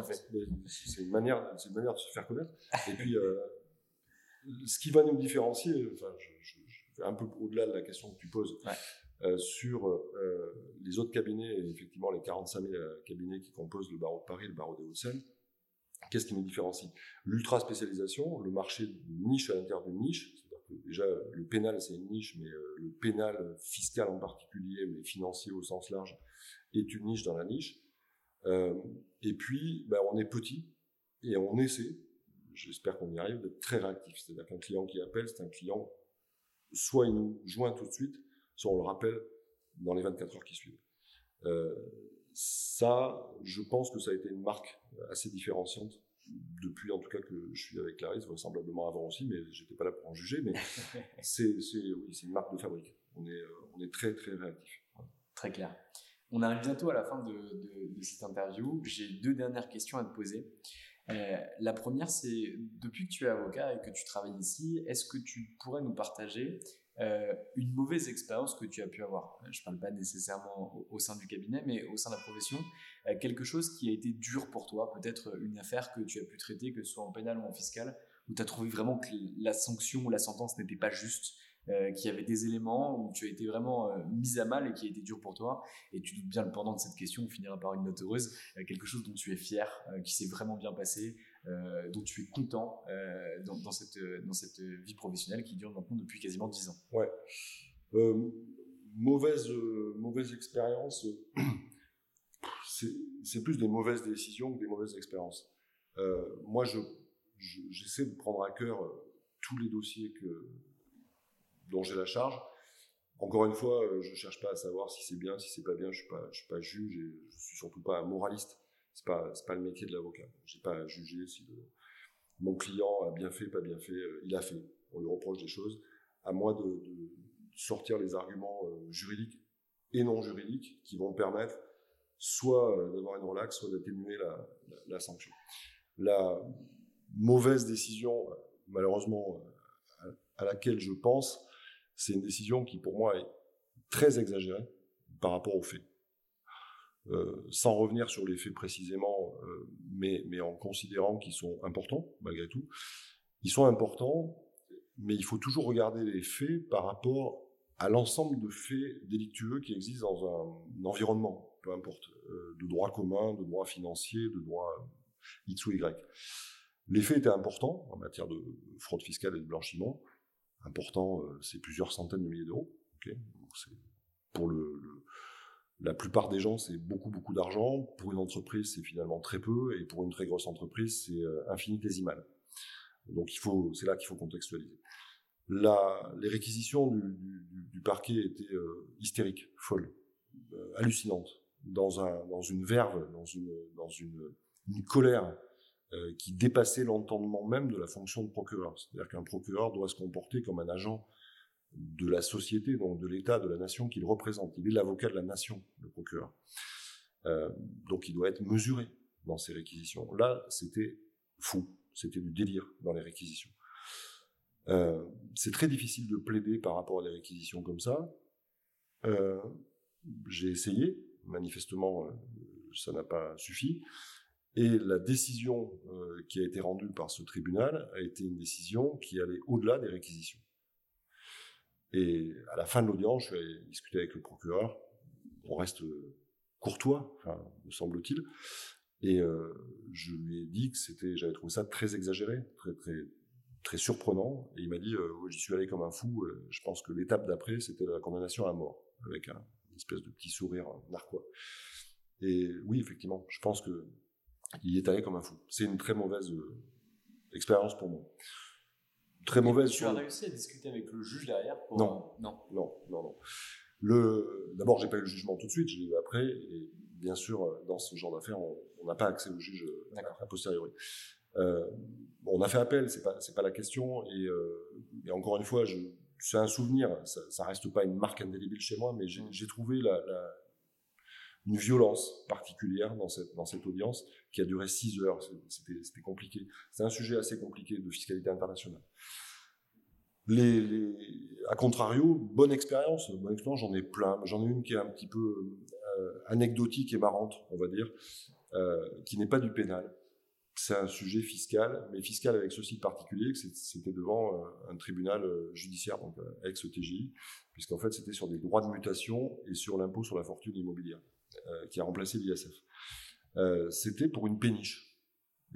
C'est une manière, une manière de se faire connaître. Et puis, ce qui va nous différencier, enfin, je, je, un peu au-delà de la question que tu poses, euh, sur euh, les autres cabinets, et effectivement les 45 000 euh, cabinets qui composent le barreau de Paris, le barreau des Hauts-de-Seine, qu'est-ce qui nous différencie? L'ultra spécialisation, le marché niche à l'intérieur d'une niche, c'est-à-dire que déjà le pénal c'est une niche, mais le pénal fiscal en particulier, mais financier au sens large, est une niche dans la niche. et puis, ben, on est petit et on essaie, j'espère qu'on y arrive, d'être très réactif. C'est-à-dire qu'un client qui appelle, c'est un client, soit il nous joint tout de suite, soit on le rappelle dans les 24 heures qui suivent. Euh, ça, je pense que ça a été une marque assez différenciante depuis en tout cas que je suis avec Clarisse, vraisemblablement avant aussi, mais j'étais pas là pour en juger, mais <laughs> c'est oui, une marque de fabrique. On est, euh, on est très très réactif. Très clair. On arrive bientôt à la fin de, de, cette interview. J'ai deux dernières questions à te poser. Euh, la première, c'est depuis que tu es avocat et que tu travailles ici, est-ce que tu pourrais nous partager euh, une mauvaise expérience que tu as pu avoir. Je ne parle pas nécessairement au, sein du cabinet, mais au sein de la profession. Euh, quelque chose qui a été dur pour toi, peut-être une affaire que tu as pu traiter, que ce soit en pénal ou en fiscal, où tu as trouvé vraiment que la sanction ou la sentence n'était pas juste, euh, qu'il y avait des éléments où tu as été vraiment mise à mal et qui a été dur pour toi. Et tu doutes bien le pendant de cette question, on finira par une note heureuse, quelque chose dont tu es fier, qui s'est vraiment bien passé, euh, dont tu es content euh, dans, cette, dans cette vie professionnelle qui dure maintenant depuis quasiment 10 ans Ouais. Euh, mauvaise, expérience, <clears throat> c'est plus des mauvaises décisions que des mauvaises expériences. moi, je, j'essaie de prendre à cœur tous les dossiers que, dont j'ai la charge. Encore une fois, je cherche pas à savoir si c'est bien, si c'est pas bien. Je je suis pas juge et je suis surtout pas un moraliste c'est pas pas le métier de l'avocat. J'ai pas à juger si mon client a bien fait, pas bien fait. Euh, il a fait. On lui reproche des choses. À moi de, sortir les arguments euh, juridiques et non juridiques qui vont permettre soit euh, d'avoir une relaxe, soit d'atténuer la, sanction. La mauvaise décision, malheureusement, à laquelle je pense, c'est une décision qui pour moi est très exagérée par rapport aux faits. Euh, sans revenir sur les faits précisément, euh, mais, en considérant qu'ils sont importants, malgré tout. Ils sont importants, mais il faut toujours regarder les faits par rapport à l'ensemble de faits délictueux qui existent dans un, environnement, peu importe, euh, de droit commun, de droit financier, de droit X ou Y. Les faits étaient importants en matière de fraude fiscale et de blanchiment. Important, c'est plusieurs centaines de milliers d'euros. pour le, la plupart des gens, c'est beaucoup, beaucoup d'argent. Pour une entreprise, c'est finalement très peu. Et pour une très grosse entreprise, c'est euh, infinitésimal. Donc, il faut, c'est là qu'il faut contextualiser. Les réquisitions du, parquet étaient euh, hystériques, folles, euh, hallucinantes, dans, un, dans une verve, dans une colère qui dépassait l'entendement même de la fonction de procureur. C'est-à-dire qu'un procureur doit se comporter comme un agent de la société, donc de l'État, de la nation qu'il représente. Il est l'avocat de la nation, le procureur. Euh, donc il doit être mesuré dans ses réquisitions. Là, c'était fou, c'était du délire dans les réquisitions. Euh, c'est très difficile de plaider par rapport à des réquisitions comme ça. Euh, j'ai essayé, manifestement, ça n'a pas suffi. Et la décision qui a été rendue par ce tribunal a été une décision qui allait au-delà des réquisitions. Et à la fin de l'audience, je vais discuter avec le procureur. On reste courtois, enfin, me semble-t-il. Et euh, je lui ai dit que c'était, j'avais trouvé ça très exagéré, très très très surprenant. Et il m'a dit, euh, j'y suis allé comme un fou. Euh, je pense que l'étape d'après, c'était la condamnation à mort, avec un espèce de petit sourire narquois. Et oui, effectivement, je pense que il est allé comme un fou. C'est une très mauvaise euh, expérience pour moi. Très mauvaise. Tu as réussi à discuter avec le juge derrière non. non. Non, non, non. Le... D'abord, j'ai pas eu le jugement tout de suite, je l'ai eu après. Et bien sûr, dans ce genre d'affaires, on n'a pas accès au juge a posteriori. Euh, on a fait appel, c'est pas, c'est pas la question. Et, euh, et encore une fois, c'est un souvenir. Ça, ça reste pas une marque indélébile chez moi, mais j'ai, j'ai trouvé la, la, une violence particulière dans cette, audience qui a duré six heures. C'était, compliqué. C'est un sujet assez compliqué de fiscalité internationale. Les, à contrario, bonne expérience. Bonne expérience, j'en ai plein. J'en ai une qui est un petit peu euh, anecdotique et marrante, on va dire, euh, qui n'est pas du pénal c'est un sujet fiscal, mais fiscal avec ceci de particulier, que c'était devant euh, un tribunal judiciaire, donc ex-TGI, puisqu'en fait c'était sur des droits de mutation et sur l'impôt sur la fortune immobilière, qui a remplacé l'ISF. c'était pour une péniche.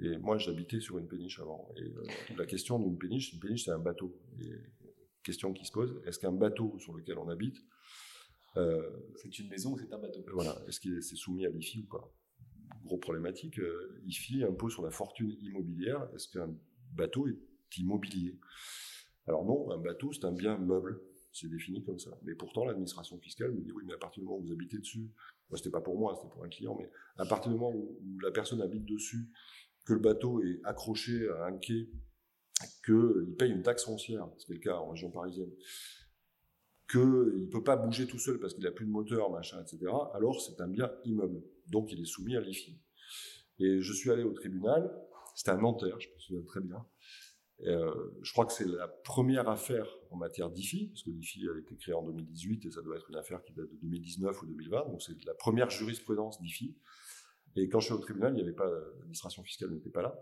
Et moi j'habitais sur une péniche avant. Et la question d'une péniche, une péniche c'est un bateau. Et question qui se pose, est-ce qu'un bateau sur lequel on habite... c'est une maison ou c'est un bateau? Voilà, est-ce qu'il est soumis à l'IFI ou pas? Gros problématique, euh, IFI impôt sur la fortune immobilière. Est-ce qu'un bateau est immobilier? Alors non, un bateau, c'est un bien meuble. C'est défini comme ça. Mais pourtant, l'administration fiscale me dit oui, mais à partir du moment où vous habitez dessus, moi, c'était pas pour moi, c'était pour un client, mais à partir du moment où, la personne habite dessus, que le bateau est accroché à un quai, qu'il paye une taxe foncière, c'est le cas en région parisienne, qu'il ne peut pas bouger tout seul parce qu'il n'a plus de moteur, machin, etc., alors c'est un bien immeuble. Donc il est soumis à l'IFI. Et je suis allé au tribunal, c'était un Nanterre, je me souviens très bien. Euh, je crois que c'est la première affaire en matière d'IFI, parce que l'IFI a été créé en 2018 et ça doit être une affaire qui date de 2019 ou 2020, donc c'est la première jurisprudence d'IFI. Et quand je suis au tribunal, il n'y avait pas, l'administration fiscale n'était pas là.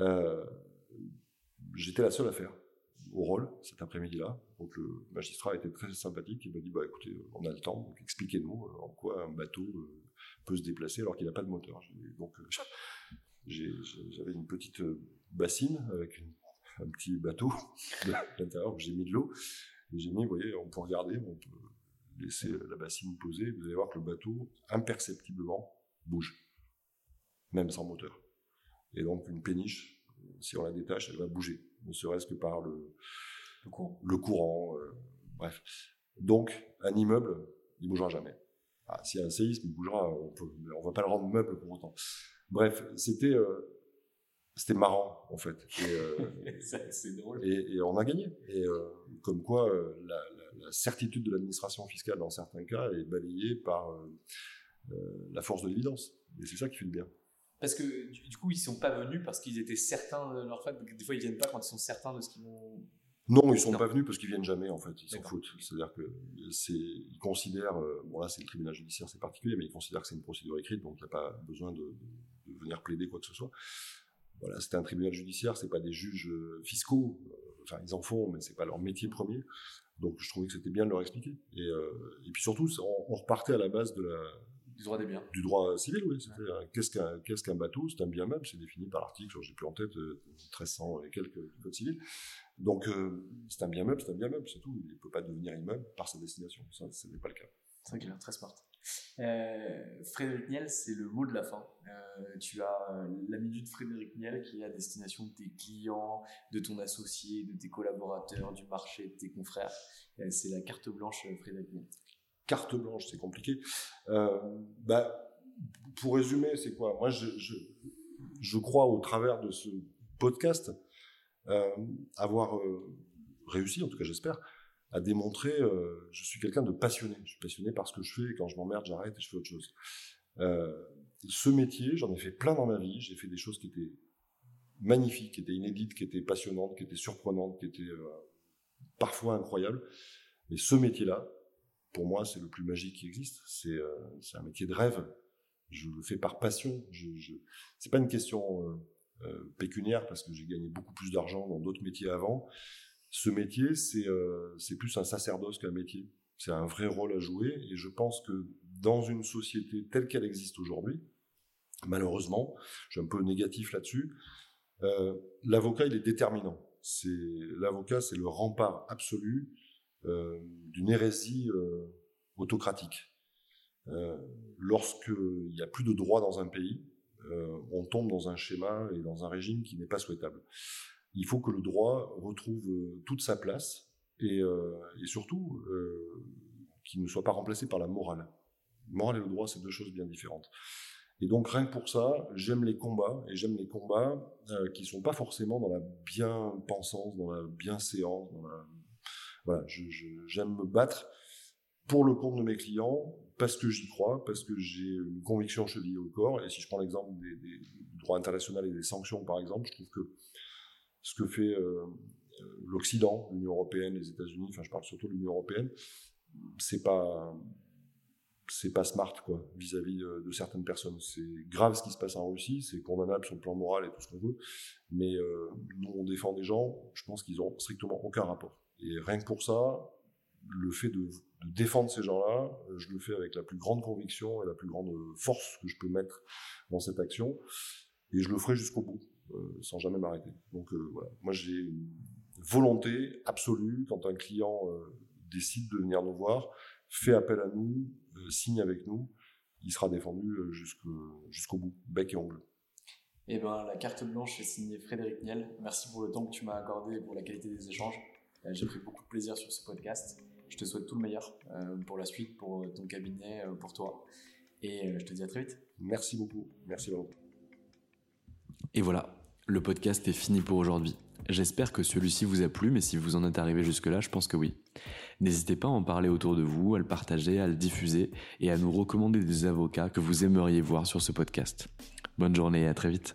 Euh, j'étais la seule affaire au rôle cet après-midi-là. Donc le magistrat était très sympathique. Il m'a dit bah écoutez, on a le temps, donc expliquez-nous euh, en quoi un bateau peut se déplacer alors qu'il n'a pas de moteur. Donc j'avais une petite bassine avec un petit bateau à l'intérieur où j'ai mis de l'eau. Et j'ai mis, vous voyez, on peut regarder, on peut laisser la bassine poser. Vous allez voir que le bateau, imperceptiblement, bouge, même sans moteur. Et donc une péniche, si on la détache, elle va bouger ne serait-ce que par le, le courant. Euh, bref. Donc, un immeuble, il bougera jamais. Ah, S'il y a un séisme, il bougera, on ne va pas le rendre meuble pour autant. Bref, c'était euh, c'était marrant en fait. Et, euh, <laughs> drôle. Et, on a gagné. Et comme quoi, la, la, certitude de l'administration fiscale dans certains cas est balayée par la force de l'évidence. Et c'est ça qui fait le bien. Parce que du coup, ils sont pas venus parce qu'ils étaient certains de leur fait. Des fois, ils viennent pas quand ils sont certains de ce qu'ils vont. Non, ils sont pas venus parce qu'ils viennent jamais en fait. Ils s'en foutent. C'est-à-dire que c'est, ils considèrent, euh, bon là c'est le tribunal judiciaire, c'est particulier, mais ils considèrent que c'est une procédure écrite, donc il n'y a pas besoin de, de, venir plaider quoi que ce soit. Voilà, c'était un tribunal judiciaire, c'est pas des juges euh, fiscaux. Euh, enfin, ils en font, mais c'est pas leur métier premier. Donc je trouvais que c'était bien de leur expliquer. Et, et puis surtout, on, on repartait à la base de la, du droit des biens. Du droit civil, oui. Qu'est-ce qu'un qu'est-ce qu'un bateau? C'est un bien meuble, c'est défini par l'article, j'ai plus en tête, 1300 euh, et quelques du code civil. Donc, euh, c'est un bien meuble, c'est un bien meuble, c'est tout. Il ne peut pas devenir immeuble par sa destination. Ça, ce n'est pas le cas. Très clair, très smart. Euh, Frédéric Niel, c'est le mot de la fin. Euh, tu as la minute Frédéric Niel qui est à destination de tes clients, de ton associé, de tes collaborateurs, du marché, de tes confrères. c'est la carte blanche Frédéric Niel carte blanche, c'est compliqué. Euh, bah, pour résumer, c'est quoi? Moi, je, je, crois au travers de ce podcast euh, avoir euh, réussi, en tout cas j'espère, à démontrer euh, je suis quelqu'un de passionné. Je suis passionné par ce que je fais et quand je m'emmerde, j'arrête et je fais autre chose. Euh, ce métier, j'en ai fait plein dans ma vie. J'ai fait des choses qui étaient magnifiques, qui étaient inédites, qui étaient passionnantes, qui étaient surprenantes, qui étaient euh, parfois incroyables. Mais ce métier-là, pour moi, c'est le plus magique qui existe. C'est un métier de rêve. Je le fais par passion. Je, je... C'est pas une question pécuniaire parce que j'ai gagné beaucoup plus d'argent dans d'autres métiers avant. Ce métier, c'est euh, plus un sacerdoce qu'un métier. C'est un vrai rôle à jouer et je pense que dans une société telle qu'elle existe aujourd'hui, malheureusement, je suis un peu négatif là-dessus, euh, l'avocat, il est déterminant. C'est L'avocat, c'est le rempart absolu euh, d'une hérésie autocratique. Lorsqu'il n'y a plus de droit dans un pays, on tombe dans un schéma et dans un régime qui n'est pas souhaitable. Il faut que le droit retrouve euh, toute sa place et, euh, surtout euh, qu'il ne soit pas remplacé par la morale. morale et le droit, c'est deux choses bien différentes. Et donc rien que pour ça, j'aime les combats et j'aime les combats euh, qui sont pas forcément dans la bien-pensance, dans la bienséance. La... Voilà, j'aime me battre pour le compte de mes clients parce que j'y crois, parce que j'ai une conviction chevillée au corps. Et si je prends l'exemple des- du droit international et des sanctions, par exemple, je trouve que ce que fait euh, l'Occident, l'Union européenne, les États-Unis, enfin je parle surtout de l'Union européenne, c'est pas c'est pas smart quoi vis-à-vis de certaines personnes. C'est grave ce qui se passe en Russie, c'est condamnable sur le plan moral et tout ce qu'on veut, mais euh, nous on défend des gens, je pense qu'ils ont strictement aucun rapport. Et rien que pour ça, le fait de, défendre ces gens-là, je le fais avec la plus grande conviction et la plus grande force que je peux mettre dans cette action, et je le ferai jusqu'au bout, sans jamais m'arrêter. Donc euh, voilà, moi j'ai une volonté absolue quand un client euh, décide de venir nous voir, fait appel à nous, euh, signe avec nous, il sera défendu euh, jusqu'au bout, bec et ongle. Eh ben, la carte blanche est signée Frédéric Niel. Merci pour le temps que tu m'as accordé et pour la qualité des échanges. Euh, J'ai pris beaucoup de plaisir sur ce podcast. Je te souhaite tout le meilleur euh, pour la suite, pour ton cabinet, euh, pour toi. Et euh, je te dis à très vite. Merci beaucoup. Merci beaucoup. Et voilà, le podcast est fini pour aujourd'hui. J'espère que celui-ci vous a plu, mais si vous en êtes arrivé jusque-là, je pense que oui. N'hésitez pas à en parler autour de vous, à le partager, à le diffuser et à nous recommander des avocats que vous aimeriez voir sur ce podcast. Bonne journée et à très vite.